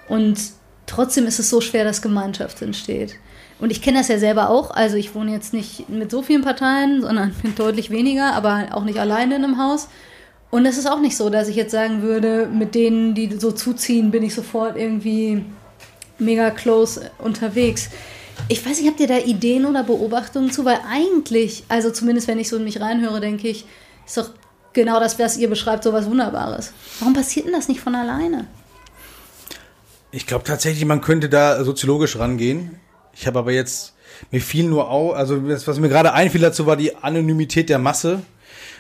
und trotzdem ist es so schwer, dass Gemeinschaft entsteht. Und ich kenne das ja selber auch. Also ich wohne jetzt nicht mit so vielen Parteien, sondern mit deutlich weniger, aber auch nicht alleine in einem Haus. Und es ist auch nicht so, dass ich jetzt sagen würde, mit denen, die so zuziehen, bin ich sofort irgendwie mega close unterwegs. Ich weiß nicht, habt ihr da Ideen oder Beobachtungen zu? Weil eigentlich, also zumindest wenn ich so in mich reinhöre, denke ich, ist doch genau das, was ihr beschreibt, so was Wunderbares. Warum passiert denn das nicht von alleine? Ich glaube tatsächlich, man könnte da soziologisch rangehen. Ich habe aber jetzt, mir fiel nur auf, also das, was mir gerade einfiel dazu, war die Anonymität der Masse.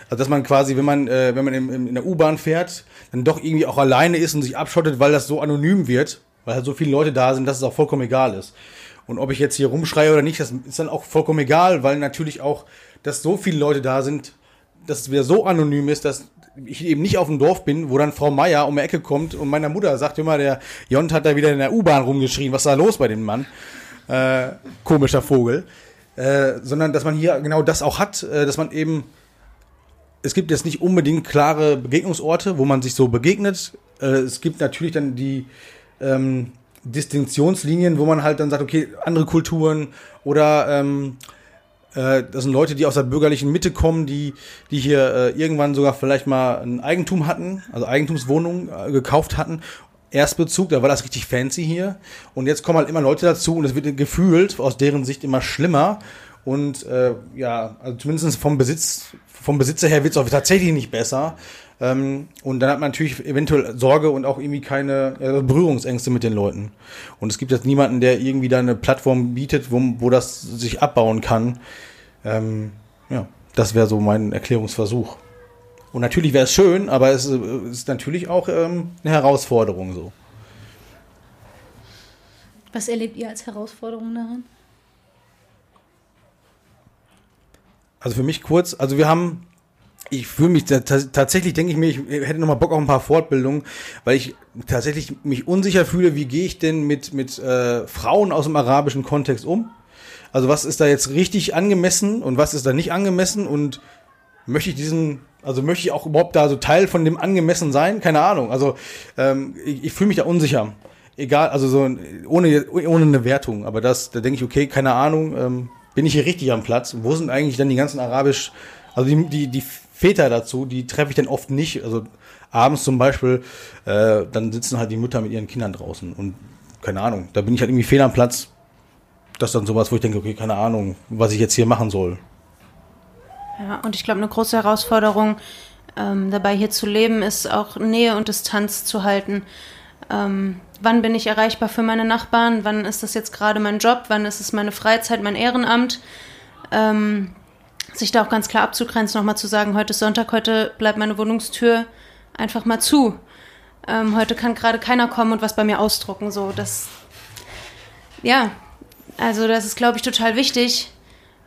Also dass man quasi, wenn man, äh, wenn man in, in der U-Bahn fährt, dann doch irgendwie auch alleine ist und sich abschottet, weil das so anonym wird, weil halt so viele Leute da sind, dass es auch vollkommen egal ist. Und ob ich jetzt hier rumschreie oder nicht, das ist dann auch vollkommen egal, weil natürlich auch, dass so viele Leute da sind, dass es wieder so anonym ist, dass ich eben nicht auf dem Dorf bin, wo dann Frau Meier um die Ecke kommt und meiner Mutter sagt immer, der Jont hat da wieder in der U-Bahn rumgeschrien, was ist da los bei dem Mann? Äh, komischer Vogel. Äh, sondern dass man hier genau das auch hat, äh, dass man eben, es gibt jetzt nicht unbedingt klare Begegnungsorte, wo man sich so begegnet. Äh, es gibt natürlich dann die ähm, Distinktionslinien, wo man halt dann sagt, okay, andere Kulturen oder ähm, äh, das sind Leute, die aus der bürgerlichen Mitte kommen, die, die hier äh, irgendwann sogar vielleicht mal ein Eigentum hatten, also Eigentumswohnungen äh, gekauft hatten. Erstbezug, da war das richtig fancy hier. Und jetzt kommen halt immer Leute dazu und es wird gefühlt aus deren Sicht immer schlimmer. Und äh, ja, also zumindest vom Besitz, vom Besitzer her wird es auch tatsächlich nicht besser. Ähm, und dann hat man natürlich eventuell Sorge und auch irgendwie keine ja, Berührungsängste mit den Leuten. Und es gibt jetzt niemanden, der irgendwie da eine Plattform bietet, wo, wo das sich abbauen kann. Ähm, ja, das wäre so mein Erklärungsversuch. Und natürlich wäre es schön, aber es äh, ist natürlich auch ähm, eine Herausforderung so. Was erlebt ihr als Herausforderung daran? Also für mich kurz, also wir haben ich fühle mich ta tatsächlich, denke ich mir, ich hätte noch mal Bock auf ein paar Fortbildungen, weil ich tatsächlich mich unsicher fühle, wie gehe ich denn mit, mit äh, Frauen aus dem arabischen Kontext um? Also was ist da jetzt richtig angemessen und was ist da nicht angemessen und möchte ich diesen, also möchte ich auch überhaupt da so Teil von dem angemessen sein? Keine Ahnung. Also ähm, ich, ich fühle mich da unsicher. Egal, also so ohne, ohne eine Wertung. Aber das, da denke ich, okay, keine Ahnung, ähm, bin ich hier richtig am Platz? Wo sind eigentlich dann die ganzen arabisch, also die, die, die Väter dazu, die treffe ich dann oft nicht. Also abends zum Beispiel, äh, dann sitzen halt die Mütter mit ihren Kindern draußen und keine Ahnung, da bin ich halt irgendwie fehl am Platz. Das ist dann sowas, wo ich denke, okay, keine Ahnung, was ich jetzt hier machen soll. Ja, und ich glaube, eine große Herausforderung ähm, dabei hier zu leben, ist auch Nähe und Distanz zu halten. Ähm, wann bin ich erreichbar für meine Nachbarn? Wann ist das jetzt gerade mein Job? Wann ist es meine Freizeit, mein Ehrenamt? Ähm, sich da auch ganz klar abzugrenzen, nochmal zu sagen, heute ist Sonntag, heute bleibt meine Wohnungstür einfach mal zu. Ähm, heute kann gerade keiner kommen und was bei mir ausdrucken. So, das, ja, also das ist, glaube ich, total wichtig,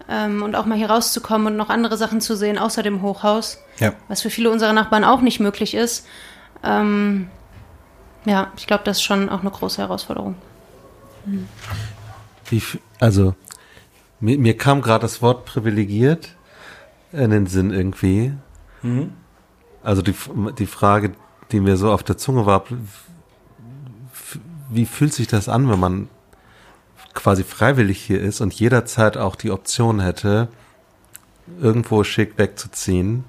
ähm, und auch mal hier rauszukommen und noch andere Sachen zu sehen, außer dem Hochhaus. Ja. Was für viele unserer Nachbarn auch nicht möglich ist. Ähm, ja, ich glaube, das ist schon auch eine große Herausforderung. Hm. Wie, also, mir, mir kam gerade das Wort privilegiert in den Sinn irgendwie. Mhm. Also die, die Frage, die mir so auf der Zunge war, wie fühlt sich das an, wenn man quasi freiwillig hier ist und jederzeit auch die Option hätte, irgendwo schick wegzuziehen.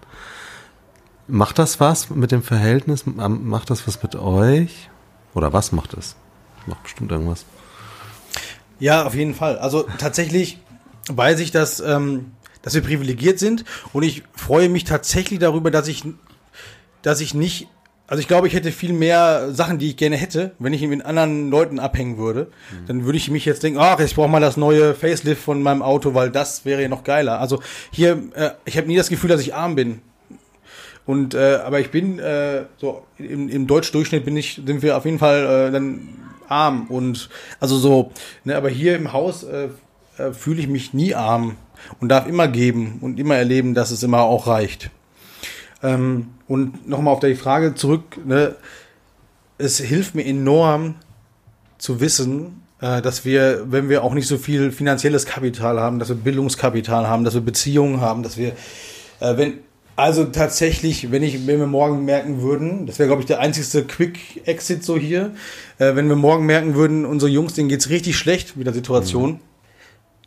Macht das was mit dem Verhältnis? Macht das was mit euch? Oder was macht es? Macht bestimmt irgendwas. Ja, auf jeden Fall. Also tatsächlich weiß ich, dass, ähm, dass wir privilegiert sind und ich freue mich tatsächlich darüber, dass ich, dass ich nicht also ich glaube, ich hätte viel mehr Sachen, die ich gerne hätte, wenn ich mit anderen Leuten abhängen würde. Mhm. Dann würde ich mich jetzt denken, ach, ich brauche mal das neue Facelift von meinem Auto, weil das wäre ja noch geiler. Also hier, äh, ich habe nie das Gefühl, dass ich arm bin. Und äh, aber ich bin äh, so im, im Deutschdurchschnitt bin ich, sind wir auf jeden Fall äh, dann arm und also so. Ne, aber hier im Haus äh, äh, fühle ich mich nie arm und darf immer geben und immer erleben, dass es immer auch reicht. Ähm, und nochmal auf die Frage zurück, ne, es hilft mir enorm zu wissen, äh, dass wir, wenn wir auch nicht so viel finanzielles Kapital haben, dass wir Bildungskapital haben, dass wir Beziehungen haben, dass wir, äh, wenn, also tatsächlich, wenn ich, wenn wir morgen merken würden, das wäre glaube ich der einzigste Quick Exit so hier, äh, wenn wir morgen merken würden, unsere Jungs, denen geht's richtig schlecht mit der Situation, mhm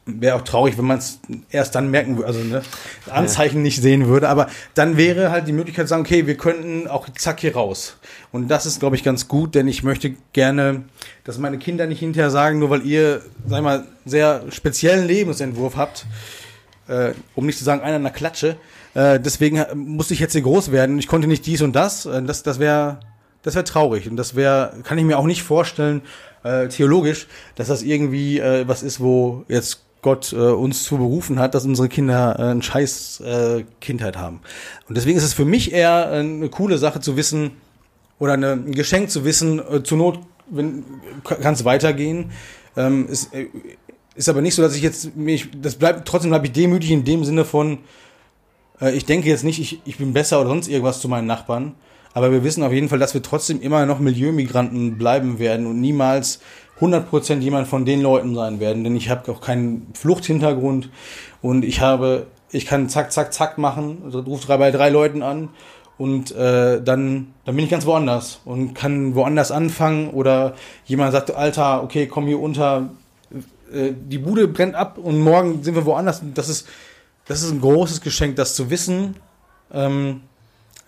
wäre auch traurig, wenn man es erst dann merken würde, also ne, Anzeichen ja. nicht sehen würde, aber dann wäre halt die Möglichkeit zu sagen, okay, wir könnten auch zack hier raus. Und das ist, glaube ich, ganz gut, denn ich möchte gerne, dass meine Kinder nicht hinterher sagen, nur weil ihr, sag mal, sehr speziellen Lebensentwurf habt, äh, um nicht zu sagen, einer in der Klatsche, äh, deswegen musste ich jetzt hier groß werden. Ich konnte nicht dies und das. Äh, das, das wäre das wäre traurig und das wäre, kann ich mir auch nicht vorstellen, äh, theologisch, dass das irgendwie äh, was ist, wo jetzt Gott äh, uns zu berufen hat, dass unsere Kinder äh, eine scheiß äh, Kindheit haben. Und deswegen ist es für mich eher äh, eine coole Sache zu wissen oder eine, ein Geschenk zu wissen, äh, zur Not kann es weitergehen. Ähm, ist, äh, ist aber nicht so, dass ich jetzt mich, das bleibt, trotzdem bleibe ich demütig in dem Sinne von, äh, ich denke jetzt nicht, ich, ich bin besser oder sonst irgendwas zu meinen Nachbarn, aber wir wissen auf jeden Fall, dass wir trotzdem immer noch Milieumigranten bleiben werden und niemals 100% jemand von den Leuten sein werden, denn ich habe auch keinen Fluchthintergrund und ich habe, ich kann zack, zack, zack machen, rufe drei bei drei Leuten an und äh, dann, dann bin ich ganz woanders und kann woanders anfangen oder jemand sagt, Alter, okay, komm hier unter, äh, die Bude brennt ab und morgen sind wir woanders. Das ist, das ist ein großes Geschenk, das zu wissen. Ähm,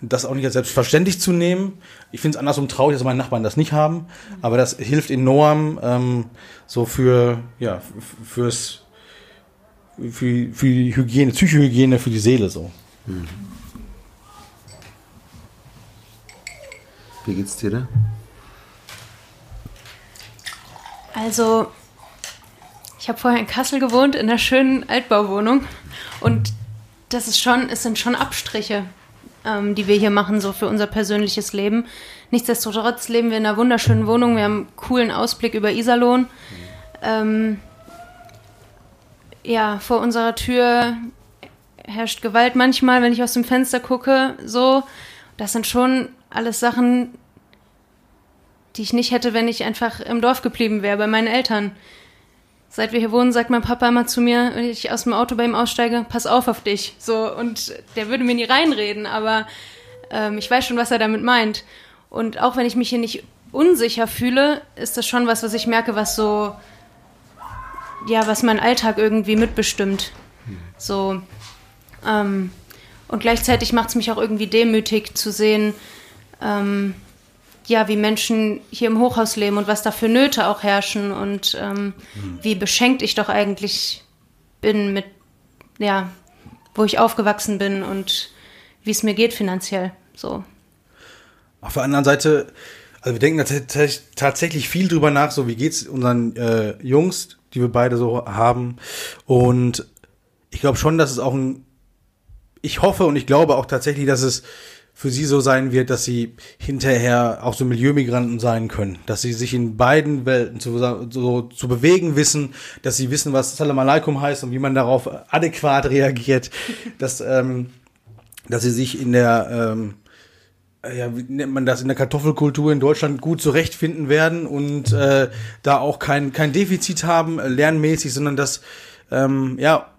das auch nicht als selbstverständlich zu nehmen. Ich finde es andersrum traurig, dass meine Nachbarn das nicht haben, aber das hilft enorm ähm, so für ja fürs für, für die Hygiene, Psychohygiene für die Seele so. Mhm. Wie geht's dir da? Also, ich habe vorher in Kassel gewohnt, in einer schönen Altbauwohnung. Und das ist schon, es sind schon Abstriche ähm, die wir hier machen, so für unser persönliches Leben. Nichtsdestotrotz leben wir in einer wunderschönen Wohnung. Wir haben einen coolen Ausblick über Iserlohn. Ähm, ja, vor unserer Tür herrscht Gewalt manchmal, wenn ich aus dem Fenster gucke, so. Das sind schon alles Sachen, die ich nicht hätte, wenn ich einfach im Dorf geblieben wäre, bei meinen Eltern. Seit wir hier wohnen, sagt mein Papa immer zu mir, wenn ich aus dem Auto bei ihm aussteige, pass auf auf dich. So, und der würde mir nie reinreden, aber ähm, ich weiß schon, was er damit meint. Und auch wenn ich mich hier nicht unsicher fühle, ist das schon was, was ich merke, was so, ja, was mein Alltag irgendwie mitbestimmt. So, ähm, und gleichzeitig macht es mich auch irgendwie demütig zu sehen, ähm, ja, wie Menschen hier im Hochhaus leben und was da für Nöte auch herrschen und ähm, mhm. wie beschenkt ich doch eigentlich bin mit, ja, wo ich aufgewachsen bin und wie es mir geht finanziell. So. Auf der anderen Seite, also wir denken tatsächlich viel drüber nach, so wie geht es unseren äh, Jungs, die wir beide so haben. Und ich glaube schon, dass es auch ein, ich hoffe und ich glaube auch tatsächlich, dass es für sie so sein wird, dass sie hinterher auch so Milieumigranten sein können, dass sie sich in beiden Welten zu, so, zu bewegen wissen, dass sie wissen, was Salam Aleikum heißt und wie man darauf adäquat reagiert, dass, ähm, dass sie sich in der, ähm, ja, wie nennt man das, in der Kartoffelkultur in Deutschland gut zurechtfinden werden und äh, da auch kein, kein Defizit haben, äh, lernmäßig, sondern dass, ähm, ja,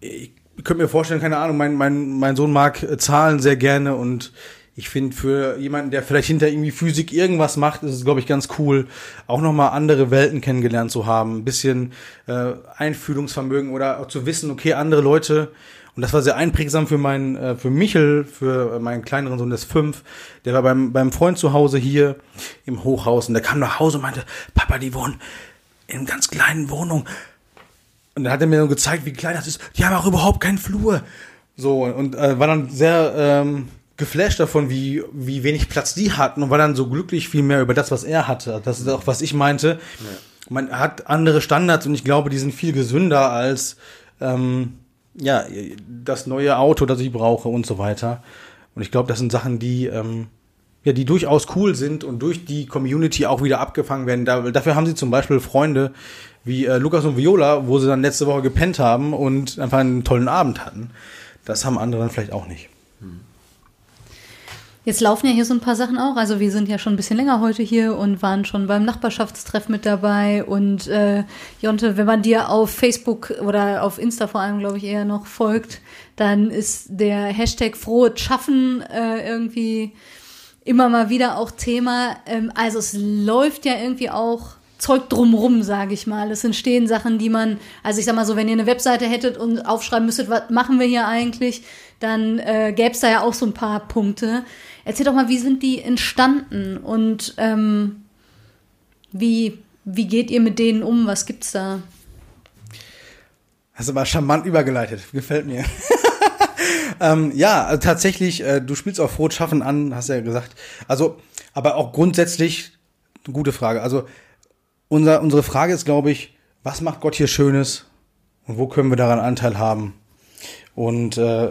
ich könnte mir vorstellen, keine Ahnung, mein, mein, mein Sohn mag äh, Zahlen sehr gerne und ich finde für jemanden, der vielleicht hinter irgendwie Physik irgendwas macht, ist es, glaube ich, ganz cool, auch nochmal andere Welten kennengelernt zu haben. Ein bisschen äh, Einfühlungsvermögen oder auch zu wissen, okay, andere Leute, und das war sehr einprägsam für meinen, äh, für Michel, für meinen kleineren Sohn, der ist fünf, der war beim, beim Freund zu Hause hier im Hochhaus und der kam nach Hause und meinte, Papa, die wohnen in ganz kleinen Wohnung und dann hat er mir so gezeigt, wie klein das ist. Die haben auch überhaupt keinen Flur. So, und äh, war dann sehr ähm, geflasht davon, wie, wie wenig Platz die hatten und war dann so glücklich viel mehr über das, was er hatte. Das ist auch, was ich meinte. Ja. Man hat andere Standards und ich glaube, die sind viel gesünder als ähm, ja, das neue Auto, das ich brauche und so weiter. Und ich glaube, das sind Sachen, die ähm, ja, die durchaus cool sind und durch die Community auch wieder abgefangen werden. Da, dafür haben sie zum Beispiel Freunde, wie äh, Lukas und Viola, wo sie dann letzte Woche gepennt haben und einfach einen tollen Abend hatten. Das haben andere dann vielleicht auch nicht. Jetzt laufen ja hier so ein paar Sachen auch. Also wir sind ja schon ein bisschen länger heute hier und waren schon beim Nachbarschaftstreff mit dabei. Und äh, Jonte, wenn man dir auf Facebook oder auf Insta vor allem, glaube ich, eher noch folgt, dann ist der Hashtag frohes Schaffen äh, irgendwie immer mal wieder auch Thema. Ähm, also es läuft ja irgendwie auch Zeug drumrum, sage ich mal. Es entstehen Sachen, die man, also ich sag mal so, wenn ihr eine Webseite hättet und aufschreiben müsstet, was machen wir hier eigentlich, dann äh, gäbe es da ja auch so ein paar Punkte. Erzähl doch mal, wie sind die entstanden und ähm, wie, wie geht ihr mit denen um? Was gibt's da? Hast du mal charmant übergeleitet. Gefällt mir. ähm, ja, also tatsächlich, äh, du spielst auf Rot Schaffen an, hast ja gesagt. Also, aber auch grundsätzlich, eine gute Frage. Also, unser, unsere Frage ist, glaube ich, was macht Gott hier Schönes und wo können wir daran Anteil haben? Und, äh,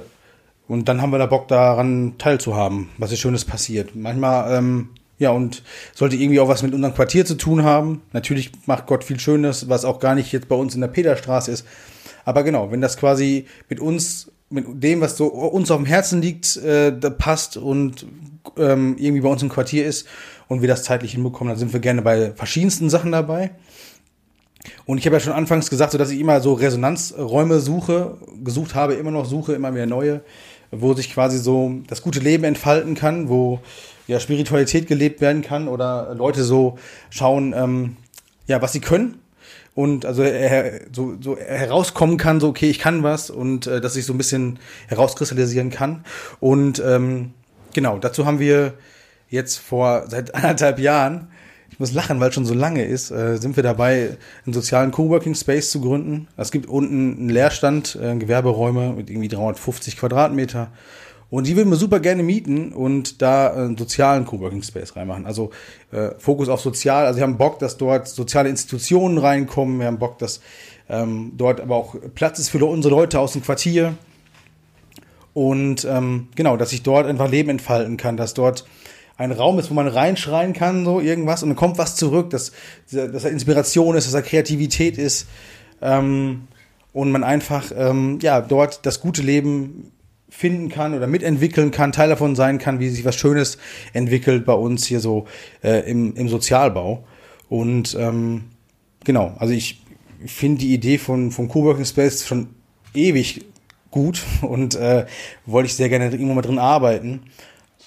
und dann haben wir da Bock daran teilzuhaben, was hier Schönes passiert. Manchmal, ähm, ja, und sollte irgendwie auch was mit unserem Quartier zu tun haben. Natürlich macht Gott viel Schönes, was auch gar nicht jetzt bei uns in der Peterstraße ist. Aber genau, wenn das quasi mit uns, mit dem, was so uns auf dem Herzen liegt, äh, passt und ähm, irgendwie bei uns im Quartier ist und wir das zeitlich hinbekommen, dann sind wir gerne bei verschiedensten Sachen dabei. Und ich habe ja schon anfangs gesagt, so dass ich immer so Resonanzräume suche, gesucht habe, immer noch suche, immer mehr neue, wo sich quasi so das gute Leben entfalten kann, wo ja Spiritualität gelebt werden kann oder Leute so schauen, ähm, ja, was sie können und also äh, so, so herauskommen kann, so okay, ich kann was und äh, dass ich so ein bisschen herauskristallisieren kann. Und ähm, genau, dazu haben wir jetzt vor seit anderthalb Jahren, ich muss lachen, weil es schon so lange ist, äh, sind wir dabei, einen sozialen Coworking Space zu gründen. Es gibt unten einen Leerstand, äh, Gewerberäume mit irgendwie 350 Quadratmeter. Und die würden wir super gerne mieten und da einen sozialen Coworking Space reinmachen. Also äh, Fokus auf sozial. Also wir haben Bock, dass dort soziale Institutionen reinkommen. Wir haben Bock, dass ähm, dort aber auch Platz ist für unsere Leute aus dem Quartier. Und ähm, genau, dass sich dort einfach Leben entfalten kann, dass dort ein Raum ist, wo man reinschreien kann, so irgendwas, und dann kommt was zurück, dass, dass da Inspiration ist, dass da Kreativität ist. Ähm, und man einfach ähm, ja dort das gute Leben finden kann oder mitentwickeln kann, Teil davon sein kann, wie sich was Schönes entwickelt bei uns hier so äh, im, im Sozialbau. Und ähm, genau, also ich finde die Idee von, von Coworking Space schon ewig gut und äh, wollte ich sehr gerne irgendwo mal drin arbeiten.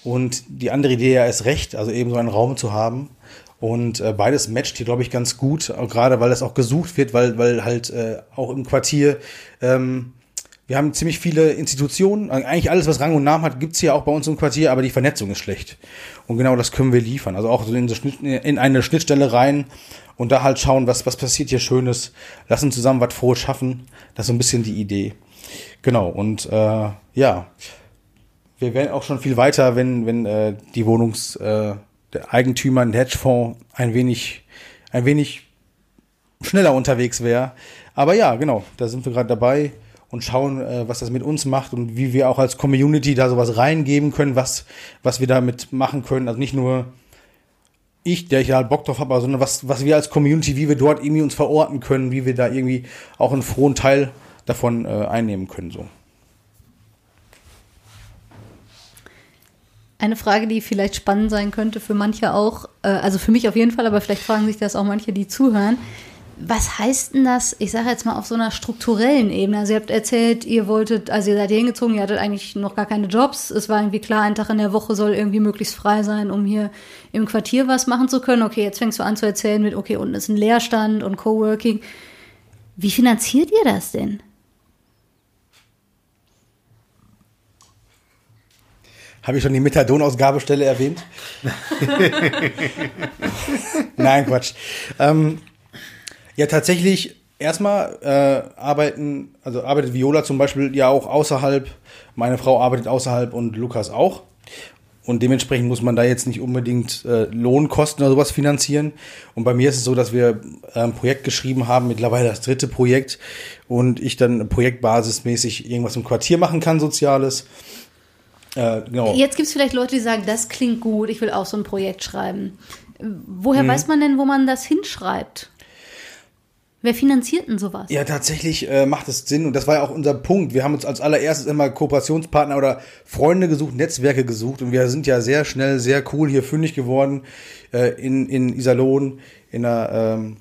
Und die andere Idee ja ist recht, also eben so einen Raum zu haben. Und äh, beides matcht hier, glaube ich, ganz gut, gerade weil das auch gesucht wird, weil, weil halt äh, auch im Quartier ähm, wir haben ziemlich viele Institutionen, eigentlich alles, was Rang und Namen hat, gibt's hier auch bei uns im Quartier, aber die Vernetzung ist schlecht. Und genau das können wir liefern. Also auch in, eine Schnittstelle rein und da halt schauen, was, was passiert hier Schönes. Lassen zusammen was Frohes schaffen. Das ist so ein bisschen die Idee. Genau, und äh, ja, wir werden auch schon viel weiter, wenn, wenn äh, die Wohnungs, äh, der Eigentümer, ein Hedgefonds ein wenig, ein wenig schneller unterwegs wäre. Aber ja, genau, da sind wir gerade dabei und schauen, äh, was das mit uns macht und wie wir auch als Community da sowas reingeben können, was, was wir damit machen können. Also nicht nur ich, der ich halt Bock drauf habe, sondern was, was wir als Community, wie wir dort irgendwie uns verorten können, wie wir da irgendwie auch einen frohen Teil davon äh, einnehmen können. So. Eine Frage, die vielleicht spannend sein könnte für manche auch, äh, also für mich auf jeden Fall, aber vielleicht fragen sich das auch manche, die zuhören was heißt denn das, ich sage jetzt mal auf so einer strukturellen Ebene? Also ihr habt erzählt, ihr wolltet, also ihr seid hier hingezogen, ihr hattet eigentlich noch gar keine Jobs. Es war irgendwie klar, ein Tag in der Woche soll irgendwie möglichst frei sein, um hier im Quartier was machen zu können. Okay, jetzt fängst du an zu erzählen mit, okay, unten ist ein Leerstand und Coworking. Wie finanziert ihr das denn? Habe ich schon die Methadon-Ausgabestelle erwähnt? Nein, Quatsch. Ähm, ja, tatsächlich, erstmal äh, arbeiten, also arbeitet Viola zum Beispiel ja auch außerhalb, meine Frau arbeitet außerhalb und Lukas auch. Und dementsprechend muss man da jetzt nicht unbedingt äh, Lohnkosten oder sowas finanzieren. Und bei mir ist es so, dass wir äh, ein Projekt geschrieben haben, mittlerweile das dritte Projekt, und ich dann projektbasismäßig irgendwas im Quartier machen kann, Soziales. Äh, genau. Jetzt gibt es vielleicht Leute, die sagen, das klingt gut, ich will auch so ein Projekt schreiben. Woher hm. weiß man denn, wo man das hinschreibt? Wer finanziert denn sowas? Ja, tatsächlich äh, macht es Sinn und das war ja auch unser Punkt. Wir haben uns als allererstes immer Kooperationspartner oder Freunde gesucht, Netzwerke gesucht und wir sind ja sehr schnell, sehr cool hier fündig geworden äh, in, in Iserlohn, in der ähm,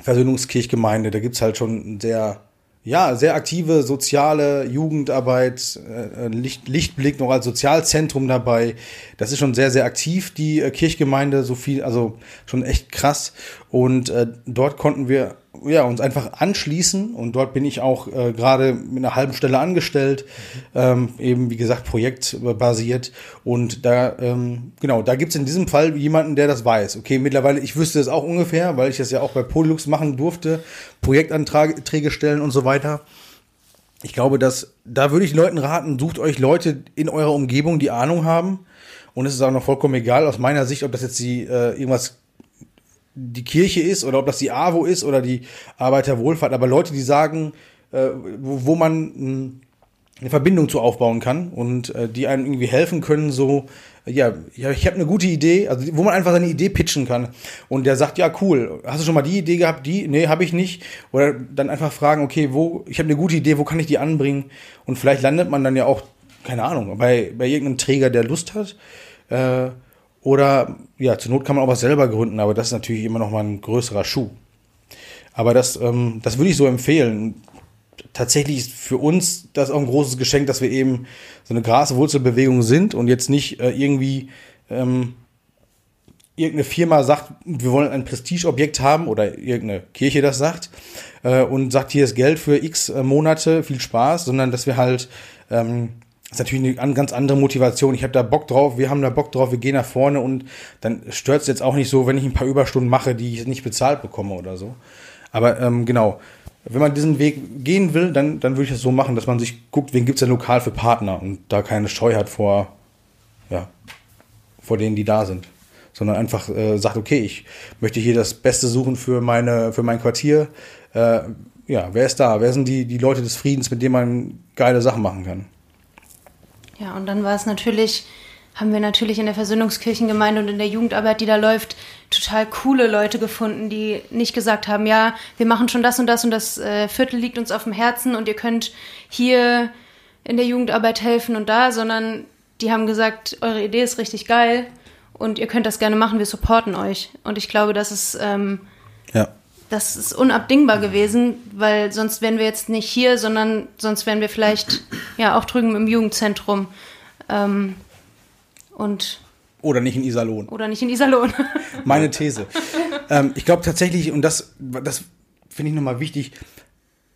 Versöhnungskirchgemeinde. Da gibt's halt schon sehr ja, sehr aktive soziale Jugendarbeit, äh, Licht, Lichtblick noch als Sozialzentrum dabei. Das ist schon sehr, sehr aktiv, die äh, Kirchgemeinde, so viel, also schon echt krass. Und äh, dort konnten wir ja, uns einfach anschließen und dort bin ich auch äh, gerade mit einer halben Stelle angestellt, ähm, eben wie gesagt projektbasiert und da, ähm, genau, da gibt's in diesem Fall jemanden, der das weiß. Okay, mittlerweile, ich wüsste es auch ungefähr, weil ich das ja auch bei Polylux machen durfte, Projektanträge stellen und so weiter. Ich glaube, dass da würde ich Leuten raten, sucht euch Leute in eurer Umgebung, die Ahnung haben. Und es ist auch noch vollkommen egal aus meiner Sicht, ob das jetzt die äh, irgendwas die Kirche ist oder ob das die AWO ist oder die Arbeiterwohlfahrt, aber Leute, die sagen, äh, wo, wo man hm, eine Verbindung zu aufbauen kann und äh, die einem irgendwie helfen können, so, ja, ja ich habe eine gute Idee, also wo man einfach seine Idee pitchen kann. Und der sagt, ja, cool, hast du schon mal die Idee gehabt, die, nee, habe ich nicht. Oder dann einfach fragen, okay, wo, ich habe eine gute Idee, wo kann ich die anbringen? Und vielleicht landet man dann ja auch, keine Ahnung, bei, bei irgendeinem Träger, der Lust hat, äh, oder ja, zur Not kann man auch was selber gründen, aber das ist natürlich immer noch mal ein größerer Schuh. Aber das, ähm, das würde ich so empfehlen. Tatsächlich ist für uns das auch ein großes Geschenk, dass wir eben so eine Graswurzelbewegung sind und jetzt nicht äh, irgendwie ähm, irgendeine Firma sagt, wir wollen ein Prestigeobjekt haben oder irgendeine Kirche das sagt äh, und sagt, hier ist Geld für x äh, Monate, viel Spaß, sondern dass wir halt ähm, ist natürlich eine ganz andere Motivation. Ich habe da Bock drauf, wir haben da Bock drauf, wir gehen nach vorne und dann stört es jetzt auch nicht so, wenn ich ein paar Überstunden mache, die ich nicht bezahlt bekomme oder so. Aber ähm, genau, wenn man diesen Weg gehen will, dann, dann würde ich das so machen, dass man sich guckt, wen gibt's denn lokal für Partner und da keine Scheu hat vor, ja, vor denen, die da sind. Sondern einfach äh, sagt, okay, ich möchte hier das Beste suchen für meine, für mein Quartier. Äh, ja, wer ist da? Wer sind die, die Leute des Friedens, mit denen man geile Sachen machen kann? Ja, und dann war es natürlich haben wir natürlich in der Versöhnungskirchengemeinde und in der Jugendarbeit, die da läuft, total coole Leute gefunden, die nicht gesagt haben, ja, wir machen schon das und das und das äh, Viertel liegt uns auf dem Herzen und ihr könnt hier in der Jugendarbeit helfen und da, sondern die haben gesagt, eure Idee ist richtig geil und ihr könnt das gerne machen, wir supporten euch. Und ich glaube, das ist, ähm, Ja. Das ist unabdingbar gewesen, weil sonst wären wir jetzt nicht hier, sondern sonst wären wir vielleicht ja auch drüben im Jugendzentrum ähm, und Oder nicht in Iserlohn. oder nicht in Iserlohn. Meine These. ähm, ich glaube tatsächlich, und das, das finde ich nochmal wichtig,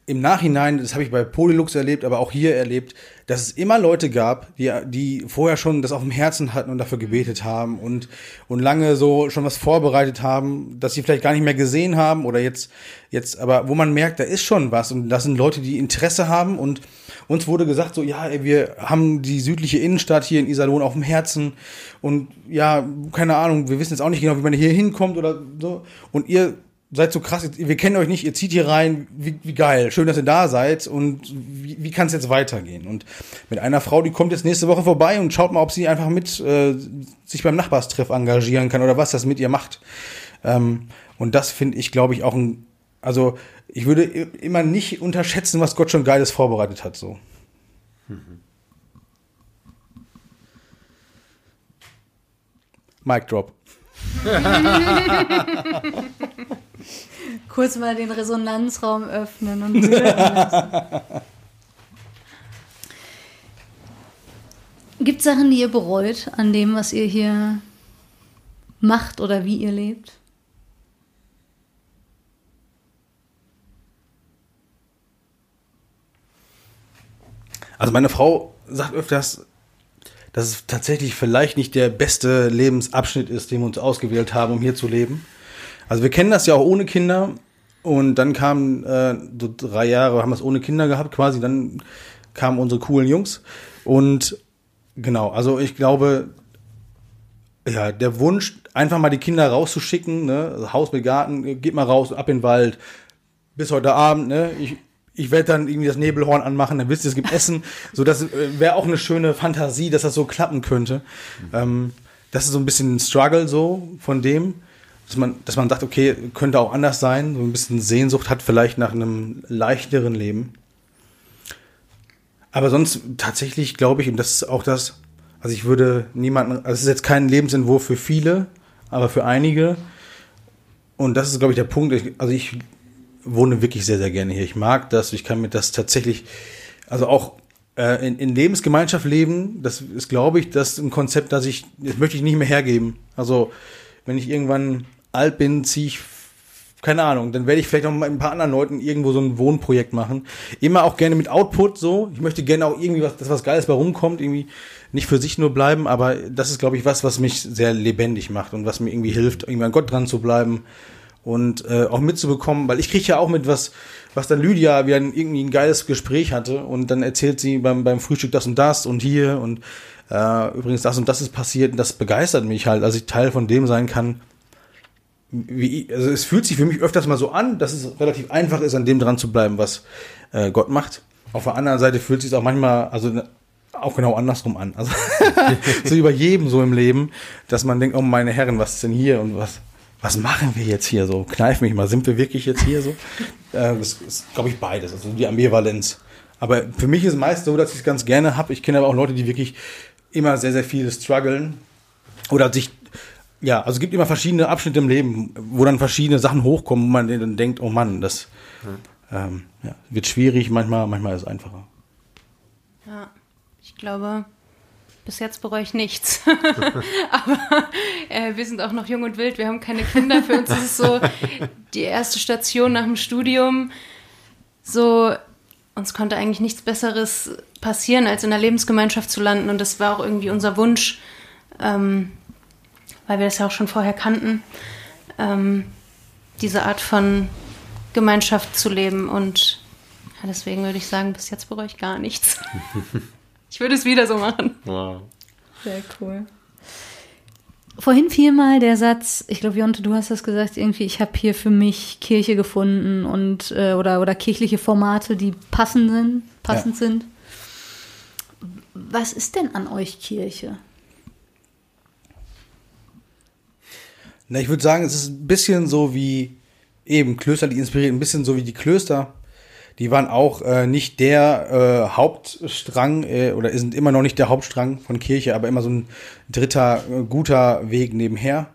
im Nachhinein, das habe ich bei Polylux erlebt, aber auch hier erlebt, dass es immer Leute gab, die, die vorher schon das auf dem Herzen hatten und dafür gebetet haben und, und lange so schon was vorbereitet haben, dass sie vielleicht gar nicht mehr gesehen haben oder jetzt, jetzt, aber wo man merkt, da ist schon was und das sind Leute, die Interesse haben und uns wurde gesagt so, ja, ey, wir haben die südliche Innenstadt hier in Iserlohn auf dem Herzen und ja, keine Ahnung, wir wissen jetzt auch nicht genau, wie man hier hinkommt oder so und ihr seid so krass, wir kennen euch nicht, ihr zieht hier rein, wie, wie geil, schön, dass ihr da seid und wie, wie kann es jetzt weitergehen? Und mit einer Frau, die kommt jetzt nächste Woche vorbei und schaut mal, ob sie einfach mit äh, sich beim Nachbarstreff engagieren kann oder was das mit ihr macht. Ähm, und das finde ich, glaube ich, auch ein, also ich würde immer nicht unterschätzen, was Gott schon Geiles vorbereitet hat, so. Mic drop. Kurz mal den Resonanzraum öffnen und. Gibt es Sachen, die ihr bereut an dem, was ihr hier macht oder wie ihr lebt? Also meine Frau sagt öfters, dass es tatsächlich vielleicht nicht der beste Lebensabschnitt ist, den wir uns ausgewählt haben, um hier zu leben. Also wir kennen das ja auch ohne Kinder. Und dann kamen äh, so drei Jahre, haben wir es ohne Kinder gehabt quasi, dann kamen unsere coolen Jungs. Und genau, also ich glaube, ja, der Wunsch, einfach mal die Kinder rauszuschicken, ne, also Haus mit Garten, geht mal raus, ab in den Wald, bis heute Abend, ne, ich, ich werde dann irgendwie das Nebelhorn anmachen, dann wisst ihr, es gibt Essen, so das äh, wäre auch eine schöne Fantasie, dass das so klappen könnte. Ähm, das ist so ein bisschen ein Struggle so von dem, dass man, dass man sagt, okay, könnte auch anders sein, so ein bisschen Sehnsucht hat vielleicht nach einem leichteren Leben. Aber sonst tatsächlich glaube ich, und das ist auch das, also ich würde niemanden, also es ist jetzt kein Lebensentwurf für viele, aber für einige. Und das ist, glaube ich, der Punkt. Also ich wohne wirklich sehr, sehr gerne hier. Ich mag das. Ich kann mir das tatsächlich, also auch äh, in, in Lebensgemeinschaft leben, das ist, glaube ich, das ist ein Konzept, das ich, das möchte ich nicht mehr hergeben. Also wenn ich irgendwann alt bin, ziehe ich keine Ahnung, dann werde ich vielleicht noch mit ein paar anderen Leuten irgendwo so ein Wohnprojekt machen. Immer auch gerne mit Output so. Ich möchte gerne auch irgendwie was, dass was Geiles bei rumkommt, irgendwie nicht für sich nur bleiben, aber das ist, glaube ich, was, was mich sehr lebendig macht und was mir irgendwie hilft, irgendwie an Gott dran zu bleiben und äh, auch mitzubekommen, weil ich kriege ja auch mit, was, was dann Lydia wieder ein, irgendwie ein geiles Gespräch hatte und dann erzählt sie beim, beim Frühstück das und das und hier und äh, übrigens das und das ist passiert und das begeistert mich halt, als ich Teil von dem sein kann, wie, also es fühlt sich für mich öfters mal so an, dass es relativ einfach ist, an dem dran zu bleiben, was äh, Gott macht. Auf der anderen Seite fühlt es sich auch manchmal, also ne, auch genau andersrum an. Also so über jedem so im Leben, dass man denkt, oh meine Herren, was ist denn hier und was, was machen wir jetzt hier so? Kneif mich mal, sind wir wirklich jetzt hier so? Äh, das ist, glaube ich, beides, also die Ambivalenz. Aber für mich ist es meist so, dass ich es ganz gerne habe. Ich kenne aber auch Leute, die wirklich immer sehr, sehr viel strugglen oder sich ja, also es gibt immer verschiedene Abschnitte im Leben, wo dann verschiedene Sachen hochkommen, wo man dann denkt, oh Mann, das ähm, ja, wird schwierig, manchmal, manchmal ist es einfacher. Ja, ich glaube, bis jetzt bereue ich nichts. Aber äh, wir sind auch noch jung und wild, wir haben keine Kinder. Für uns ist es so die erste Station nach dem Studium. So, uns konnte eigentlich nichts Besseres passieren, als in einer Lebensgemeinschaft zu landen. Und das war auch irgendwie unser Wunsch, ähm, weil wir das ja auch schon vorher kannten, ähm, diese Art von Gemeinschaft zu leben. Und ja, deswegen würde ich sagen, bis jetzt bereue ich gar nichts. Ich würde es wieder so machen. Wow. Sehr cool. Vorhin fiel mal der Satz, ich glaube, Jonte, du hast das gesagt, irgendwie, ich habe hier für mich Kirche gefunden und äh, oder, oder kirchliche Formate, die passend sind, passend Ja. sind. Was ist denn an euch Kirche? Na, ich würde sagen, es ist ein bisschen so wie eben klösterlich inspiriert, ein bisschen so wie die Klöster. Die waren auch äh, nicht der äh, Hauptstrang äh, oder sind immer noch nicht der Hauptstrang von Kirche, aber immer so ein dritter äh, guter Weg nebenher.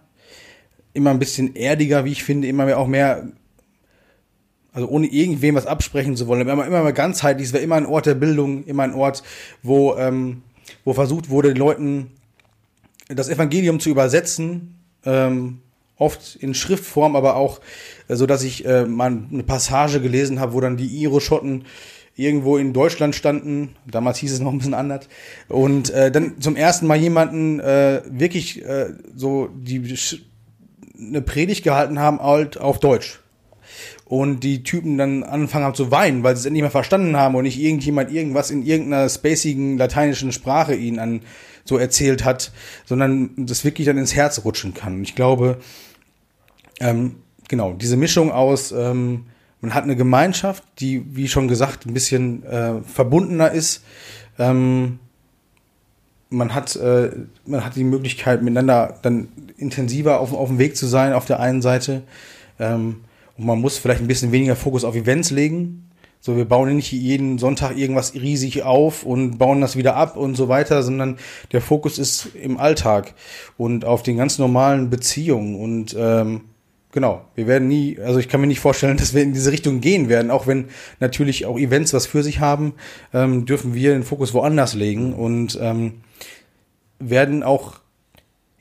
Immer ein bisschen erdiger, wie ich finde, immer mehr, auch mehr, also ohne irgendwem was absprechen zu wollen, immer, immer mal ganzheitlich. Es war immer ein Ort der Bildung, immer ein Ort, wo, ähm, wo versucht wurde, den Leuten das Evangelium zu übersetzen, ähm, oft in Schriftform, aber auch äh, so, dass ich äh, mal eine Passage gelesen habe, wo dann die Iro-Schotten irgendwo in Deutschland standen. Damals hieß es noch ein bisschen anders. Und äh, dann zum ersten Mal jemanden äh, wirklich äh, so die eine Predigt gehalten haben halt auf Deutsch. Und die Typen dann angefangen haben zu weinen, weil sie es endlich mal verstanden haben und nicht irgendjemand irgendwas in irgendeiner spacigen lateinischen Sprache ihnen an so erzählt hat, sondern das wirklich dann ins Herz rutschen kann. Und ich glaube, ähm, genau, diese Mischung aus, ähm, man hat eine Gemeinschaft, die, wie schon gesagt, ein bisschen äh, verbundener ist. Ähm, man hat, äh, man hat die Möglichkeit, miteinander dann intensiver auf, auf dem Weg zu sein, auf der einen Seite. Ähm, und man muss vielleicht ein bisschen weniger Fokus auf Events legen. So, wir bauen nicht jeden Sonntag irgendwas riesig auf und bauen das wieder ab und so weiter, sondern der Fokus ist im Alltag und auf den ganz normalen Beziehungen und ähm, Genau, wir werden nie, also ich kann mir nicht vorstellen, dass wir in diese Richtung gehen werden, auch wenn natürlich auch Events was für sich haben, ähm, dürfen wir den Fokus woanders legen und ähm, werden auch,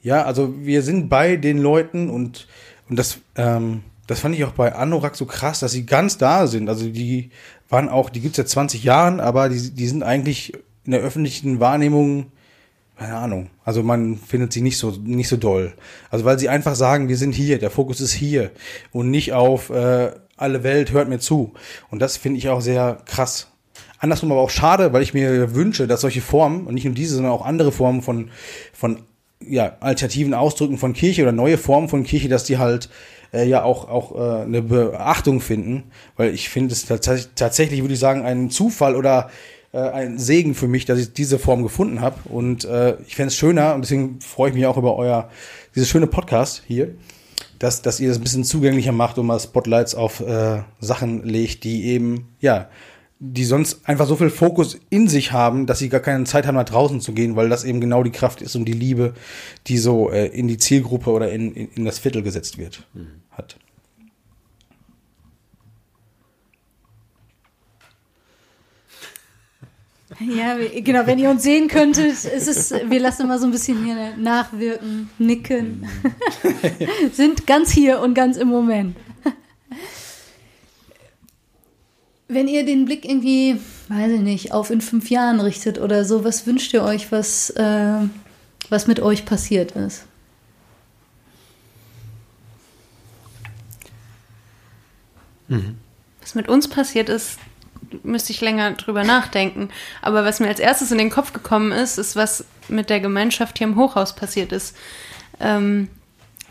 ja, also wir sind bei den Leuten und, und das, ähm, das fand ich auch bei Anorak so krass, dass sie ganz da sind. Also die waren auch, die gibt's seit 20 Jahren, aber die, die sind eigentlich in der öffentlichen Wahrnehmung keine Ahnung. Also man findet sie nicht so nicht so doll. Also weil sie einfach sagen, wir sind hier, der Fokus ist hier und nicht auf äh, alle Welt hört mir zu. Und das finde ich auch sehr krass. Andersrum aber auch schade, weil ich mir wünsche, dass solche Formen und nicht nur diese, sondern auch andere Formen von von ja alternativen Ausdrücken von Kirche oder neue Formen von Kirche, dass die halt äh, ja auch auch äh, eine Beachtung finden, weil ich finde es tatsächlich tatsächlich würde ich sagen ein Zufall oder äh, ein Segen für mich, dass ich diese Form gefunden habe. Und äh, ich fände es schöner, und deswegen freue ich mich auch über euer, dieses schöne Podcast hier, dass, dass ihr das ein bisschen zugänglicher macht und mal Spotlights auf äh, Sachen legt, die eben, ja, die sonst einfach so viel Fokus in sich haben, dass sie gar keine Zeit haben, nach draußen zu gehen, weil das eben genau die Kraft ist und die Liebe, die so äh, in die Zielgruppe oder in, in, in das Viertel gesetzt wird, mhm. hat. Ja, genau, wenn ihr uns sehen könntet, ist es, wir lassen immer so ein bisschen hier nachwirken, nicken. Sind ganz hier und ganz im Moment. Wenn ihr den Blick irgendwie, weiß ich nicht, auf in fünf Jahren richtet oder so, was wünscht ihr euch, was, äh, was mit euch passiert ist? Mhm. Was mit uns passiert ist, müsste ich länger drüber nachdenken. Aber was mir als erstes in den Kopf gekommen ist, ist, was mit der Gemeinschaft hier im Hochhaus passiert ist. Ähm,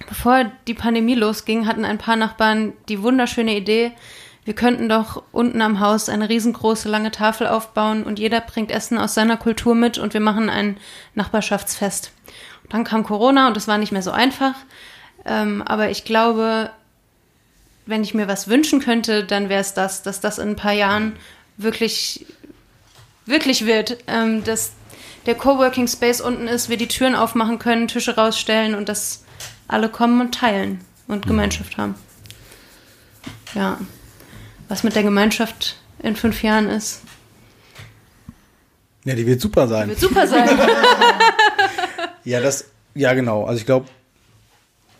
bevor die Pandemie losging, hatten ein paar Nachbarn die wunderschöne Idee, wir könnten doch unten am Haus eine riesengroße lange Tafel aufbauen und jeder bringt Essen aus seiner Kultur mit und wir machen ein Nachbarschaftsfest. Und dann kam Corona und es war nicht mehr so einfach. Ähm, aber ich glaube, wenn ich mir was wünschen könnte, dann wäre es das, dass das in ein paar Jahren wirklich, wirklich wird, ähm, dass der Coworking Space unten ist, wir die Türen aufmachen können, Tische rausstellen und dass alle kommen und teilen und mhm. Gemeinschaft haben. Ja. Was mit der Gemeinschaft in fünf Jahren ist. Ja, die wird super sein. Die wird super sein. ja, das, ja, genau. Also ich glaube,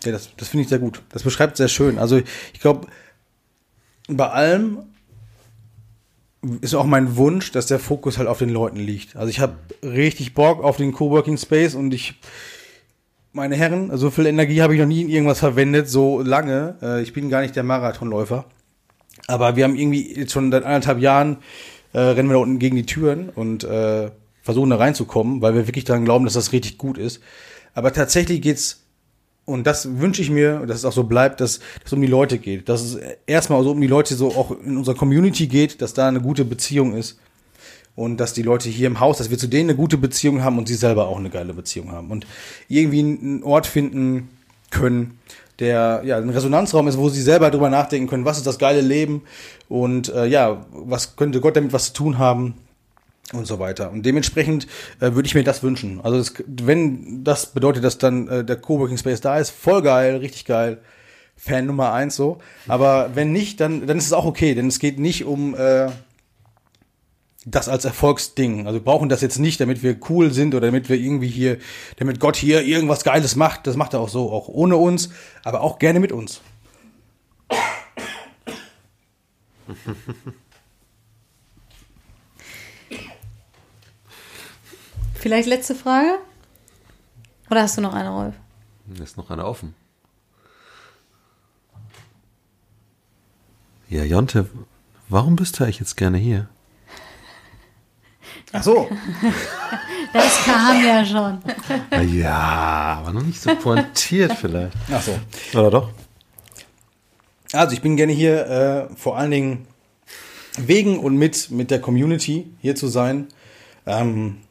ja, das, das finde ich sehr gut. Das beschreibt sehr schön. Also ich glaube, bei allem ist auch mein Wunsch, dass der Fokus halt auf den Leuten liegt. Also ich habe richtig Bock auf den Coworking Space und ich, meine Herren, so viel Energie habe ich noch nie in irgendwas verwendet, so lange. Äh, ich bin gar nicht der Marathonläufer. Aber wir haben irgendwie jetzt schon seit anderthalb Jahren äh, rennen wir da unten gegen die Türen und äh, versuchen da reinzukommen, weil wir wirklich daran glauben, dass das richtig gut ist. Aber tatsächlich geht's und das wünsche ich mir, dass es auch so bleibt, dass es um die Leute geht. Dass es erstmal so um die Leute so auch in unserer Community geht, dass da eine gute Beziehung ist. Und dass die Leute hier im Haus, dass wir zu denen eine gute Beziehung haben und sie selber auch eine geile Beziehung haben. Und irgendwie einen Ort finden können, der ja ein Resonanzraum ist, wo sie selber drüber nachdenken können, was ist das geile Leben und äh, ja, was könnte Gott damit was zu tun haben und so weiter. Und dementsprechend äh, würde ich mir das wünschen. Also das, wenn das bedeutet, dass dann äh, der Coworking Space da ist, voll geil, richtig geil. Fan Nummer eins so. Aber wenn nicht, dann, dann ist es auch okay, denn es geht nicht um äh, das als Erfolgsding. Also wir brauchen das jetzt nicht, damit wir cool sind oder damit wir irgendwie hier, damit Gott hier irgendwas Geiles macht. Das macht er auch so, auch ohne uns, aber auch gerne mit uns. Vielleicht letzte Frage? Oder hast du noch eine, Rolf? Ist noch eine offen. Ja, Jonte, warum bist du eigentlich jetzt gerne hier? Ach so. Das kam ja schon. Na Ja, aber noch nicht so pointiert vielleicht. Ach so. Oder doch? Also ich bin gerne hier äh, vor allen Dingen wegen und mit, mit der Community hier zu sein, ähm,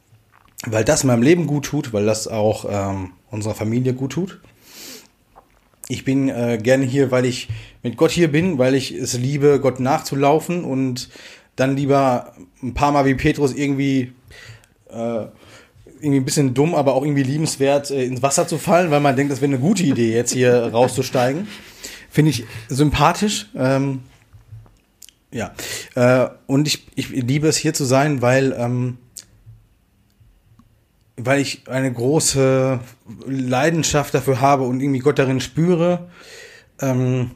weil das meinem Leben gut tut, weil das auch ähm, unserer Familie gut tut. Ich bin äh, gerne hier, weil ich mit Gott hier bin, weil ich es liebe, Gott nachzulaufen und dann lieber ein paar Mal wie Petrus irgendwie äh, irgendwie ein bisschen dumm, aber auch irgendwie liebenswert äh, ins Wasser zu fallen, weil man denkt, das wäre eine gute Idee, jetzt hier rauszusteigen. Finde ich sympathisch. Ähm, ja. Äh, und ich, ich liebe es hier zu sein, weil, ähm, weil ich eine große Leidenschaft dafür habe und irgendwie Gott darin spüre, ähm,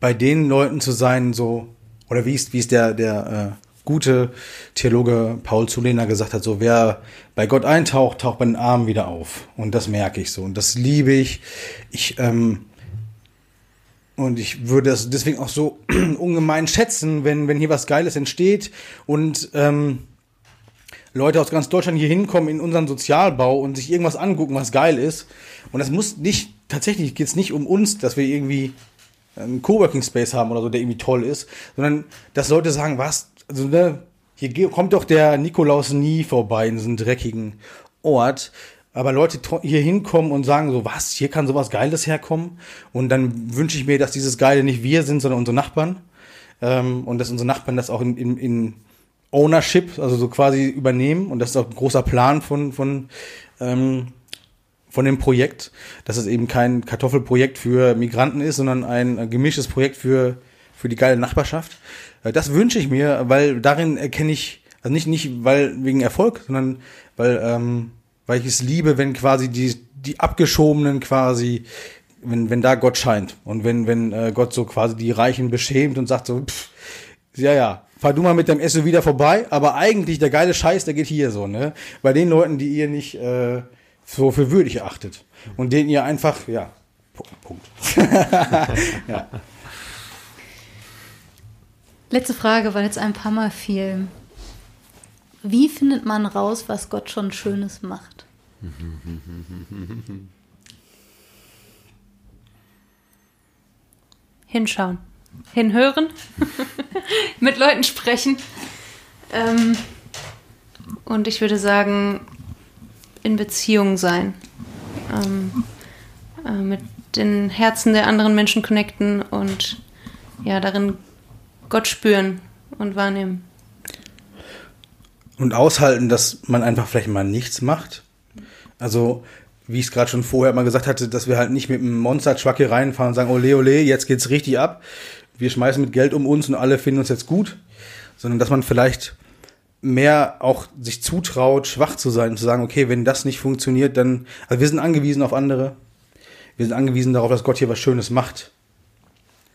bei den Leuten zu sein, so, oder wie es, wie es der, der äh, gute Theologe Paul Zulehner gesagt hat, so wer bei Gott eintaucht, taucht bei den Armen wieder auf. Und das merke ich so. Und das liebe ich. Ich, ähm, und ich würde es deswegen auch so ungemein schätzen, wenn, wenn hier was Geiles entsteht und ähm, Leute aus ganz Deutschland hier hinkommen in unseren Sozialbau und sich irgendwas angucken, was geil ist. Und das muss nicht, tatsächlich geht es nicht um uns, dass wir irgendwie einen Coworking Space haben oder so, der irgendwie toll ist, sondern dass Leute sagen, was, also ne, hier kommt doch der Nikolaus nie vorbei in diesem dreckigen Ort. Aber Leute hier hinkommen und sagen so, was, hier kann sowas Geiles herkommen. Und dann wünsche ich mir, dass dieses Geile nicht wir sind, sondern unsere Nachbarn. Ähm, und dass unsere Nachbarn das auch in, in, in Ownership, also so quasi übernehmen. Und das ist auch ein großer Plan von, von, ähm, von dem Projekt, dass es eben kein Kartoffelprojekt für Migranten ist, sondern ein gemischtes Projekt für, für die geile Nachbarschaft. Äh, Das wünsche ich mir, weil darin erkenne ich, also nicht, nicht weil wegen Erfolg, sondern weil, ähm, weil ich es liebe, wenn quasi die, die Abgeschobenen quasi, wenn, wenn da Gott scheint und wenn, wenn äh, Gott so quasi die Reichen beschämt und sagt so, pff, ja, ja, fahr du mal mit deinem Esso wieder vorbei, aber eigentlich der geile Scheiß, der geht hier so, ne? Bei den Leuten, die ihr nicht äh, so für würdig erachtet und denen ihr einfach, ja, Pu- Punkt. ja. Letzte Frage, weil jetzt ein paar Mal fiel. Wie findet man raus, was Gott schon Schönes macht? Hinschauen. Hinhören. Mit Leuten sprechen. Ähm, und ich würde sagen, in Beziehung sein. Ähm, äh, mit den Herzen der anderen Menschen connecten und ja, darin Gott spüren und wahrnehmen. Und aushalten, dass man einfach vielleicht mal nichts macht. Also, wie ich es gerade schon vorher mal gesagt hatte, dass wir halt nicht mit einem Monster-Truck hier reinfahren und sagen, ole, ole, jetzt geht's richtig ab. Wir schmeißen mit Geld um uns und alle finden uns jetzt gut. Sondern, dass man vielleicht mehr auch sich zutraut, schwach zu sein und zu sagen, okay, wenn das nicht funktioniert, dann, also wir sind angewiesen auf andere. Wir sind angewiesen darauf, dass Gott hier was Schönes macht.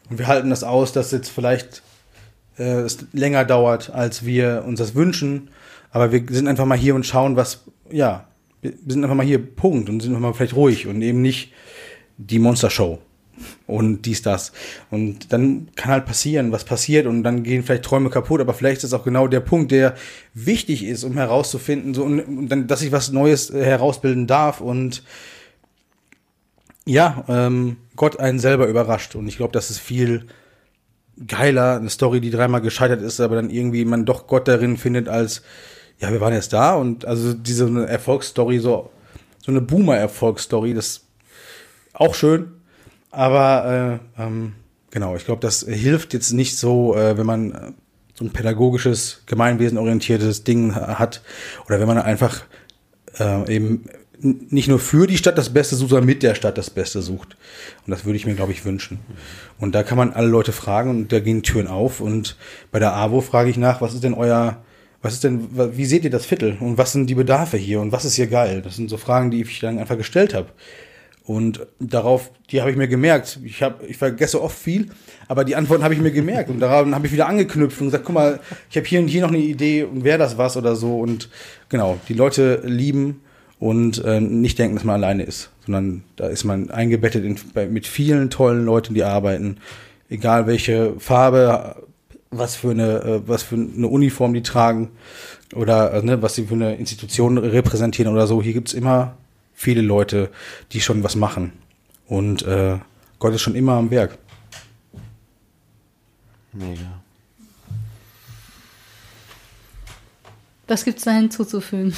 Und wir halten das aus, dass jetzt vielleicht äh, es länger dauert, als wir uns das wünschen. Aber wir sind einfach mal hier und schauen, was, ja, wir sind einfach mal hier, Punkt. Und sind einfach mal vielleicht ruhig und eben nicht die Monster-Show und dies, das. Und dann kann halt passieren, was passiert und dann gehen vielleicht Träume kaputt, aber vielleicht ist das auch genau der Punkt, der wichtig ist, um herauszufinden, so, und, und dann, dass ich was Neues äh, herausbilden darf und ja, ähm, Gott einen selber überrascht. Und ich glaube, das ist viel geiler, eine Story, die dreimal gescheitert ist, aber dann irgendwie man doch Gott darin findet als, ja, wir waren jetzt da und also diese Erfolgsstory, so, so eine Boomer-Erfolgsstory, das auch schön, Aber äh, ähm, genau, ich glaube, das hilft jetzt nicht so, äh, wenn man äh, so ein pädagogisches, gemeinwesenorientiertes Ding hat oder wenn man einfach äh, eben nicht nur für die Stadt das Beste sucht, sondern mit der Stadt das Beste sucht. Und das würde ich mir, glaube ich, wünschen. Und da kann man alle Leute fragen und da gehen Türen auf. Und bei der AWO frage ich nach, was ist denn euer, was ist denn, wie seht ihr das Viertel und was sind die Bedarfe hier und was ist hier geil? Das sind so Fragen, die ich dann einfach gestellt habe. Und darauf, die habe ich mir gemerkt. Ich habe, ich vergesse oft viel, aber die Antworten habe ich mir gemerkt und daran habe ich wieder angeknüpft und gesagt, guck mal, ich habe hier und hier noch eine Idee und wäre das was oder so und genau, die Leute lieben und äh, nicht denken, dass man alleine ist, sondern da ist man eingebettet in, bei, mit vielen tollen Leuten, die arbeiten, egal welche Farbe, was für eine, äh, was für eine Uniform die tragen oder äh, ne, was sie für eine Institution repräsentieren oder so. Hier gibt's immer viele Leute, die schon was machen. Und äh, Gott ist schon immer am Werk. Mega. Was gibt's da hinzuzufügen?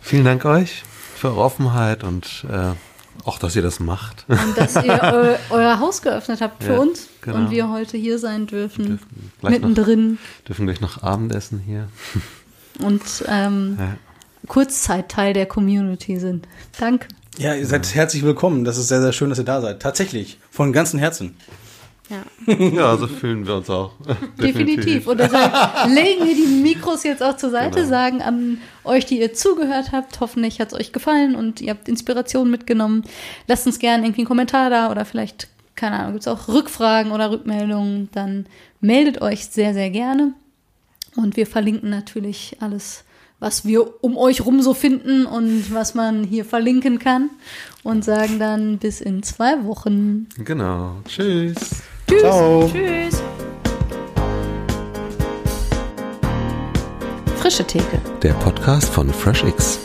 Vielen Dank euch für eure Offenheit und äh, auch, dass ihr das macht. Und dass ihr eu euer Haus geöffnet habt für Ja, uns genau. und wir heute hier sein dürfen. Gleich noch, mittendrin dürfen gleich noch Abendessen hier. und ähm, Ja. Kurzzeit-Teil der Community sind. Danke. Ja, ihr seid herzlich willkommen. Das ist sehr, sehr schön, dass ihr da seid. Tatsächlich. Von ganzem Herzen. Ja. Ja, so fühlen wir uns auch. Definitiv. Und deshalb legen wir die Mikros jetzt auch zur Seite, Genau. sagen an euch, die ihr zugehört habt, hoffentlich hat es euch gefallen und ihr habt Inspiration mitgenommen. Lasst uns gerne irgendwie einen Kommentar da oder vielleicht, keine Ahnung, gibt es auch Rückfragen oder Rückmeldungen. Dann meldet euch sehr, sehr gerne. Und wir verlinken natürlich alles, was wir um euch rum so finden und was man hier verlinken kann. Und sagen dann bis in zwei Wochen. Genau. Tschüss. Tschüss. Ciao. Tschüss. Frische Theke. Der Podcast von FreshX.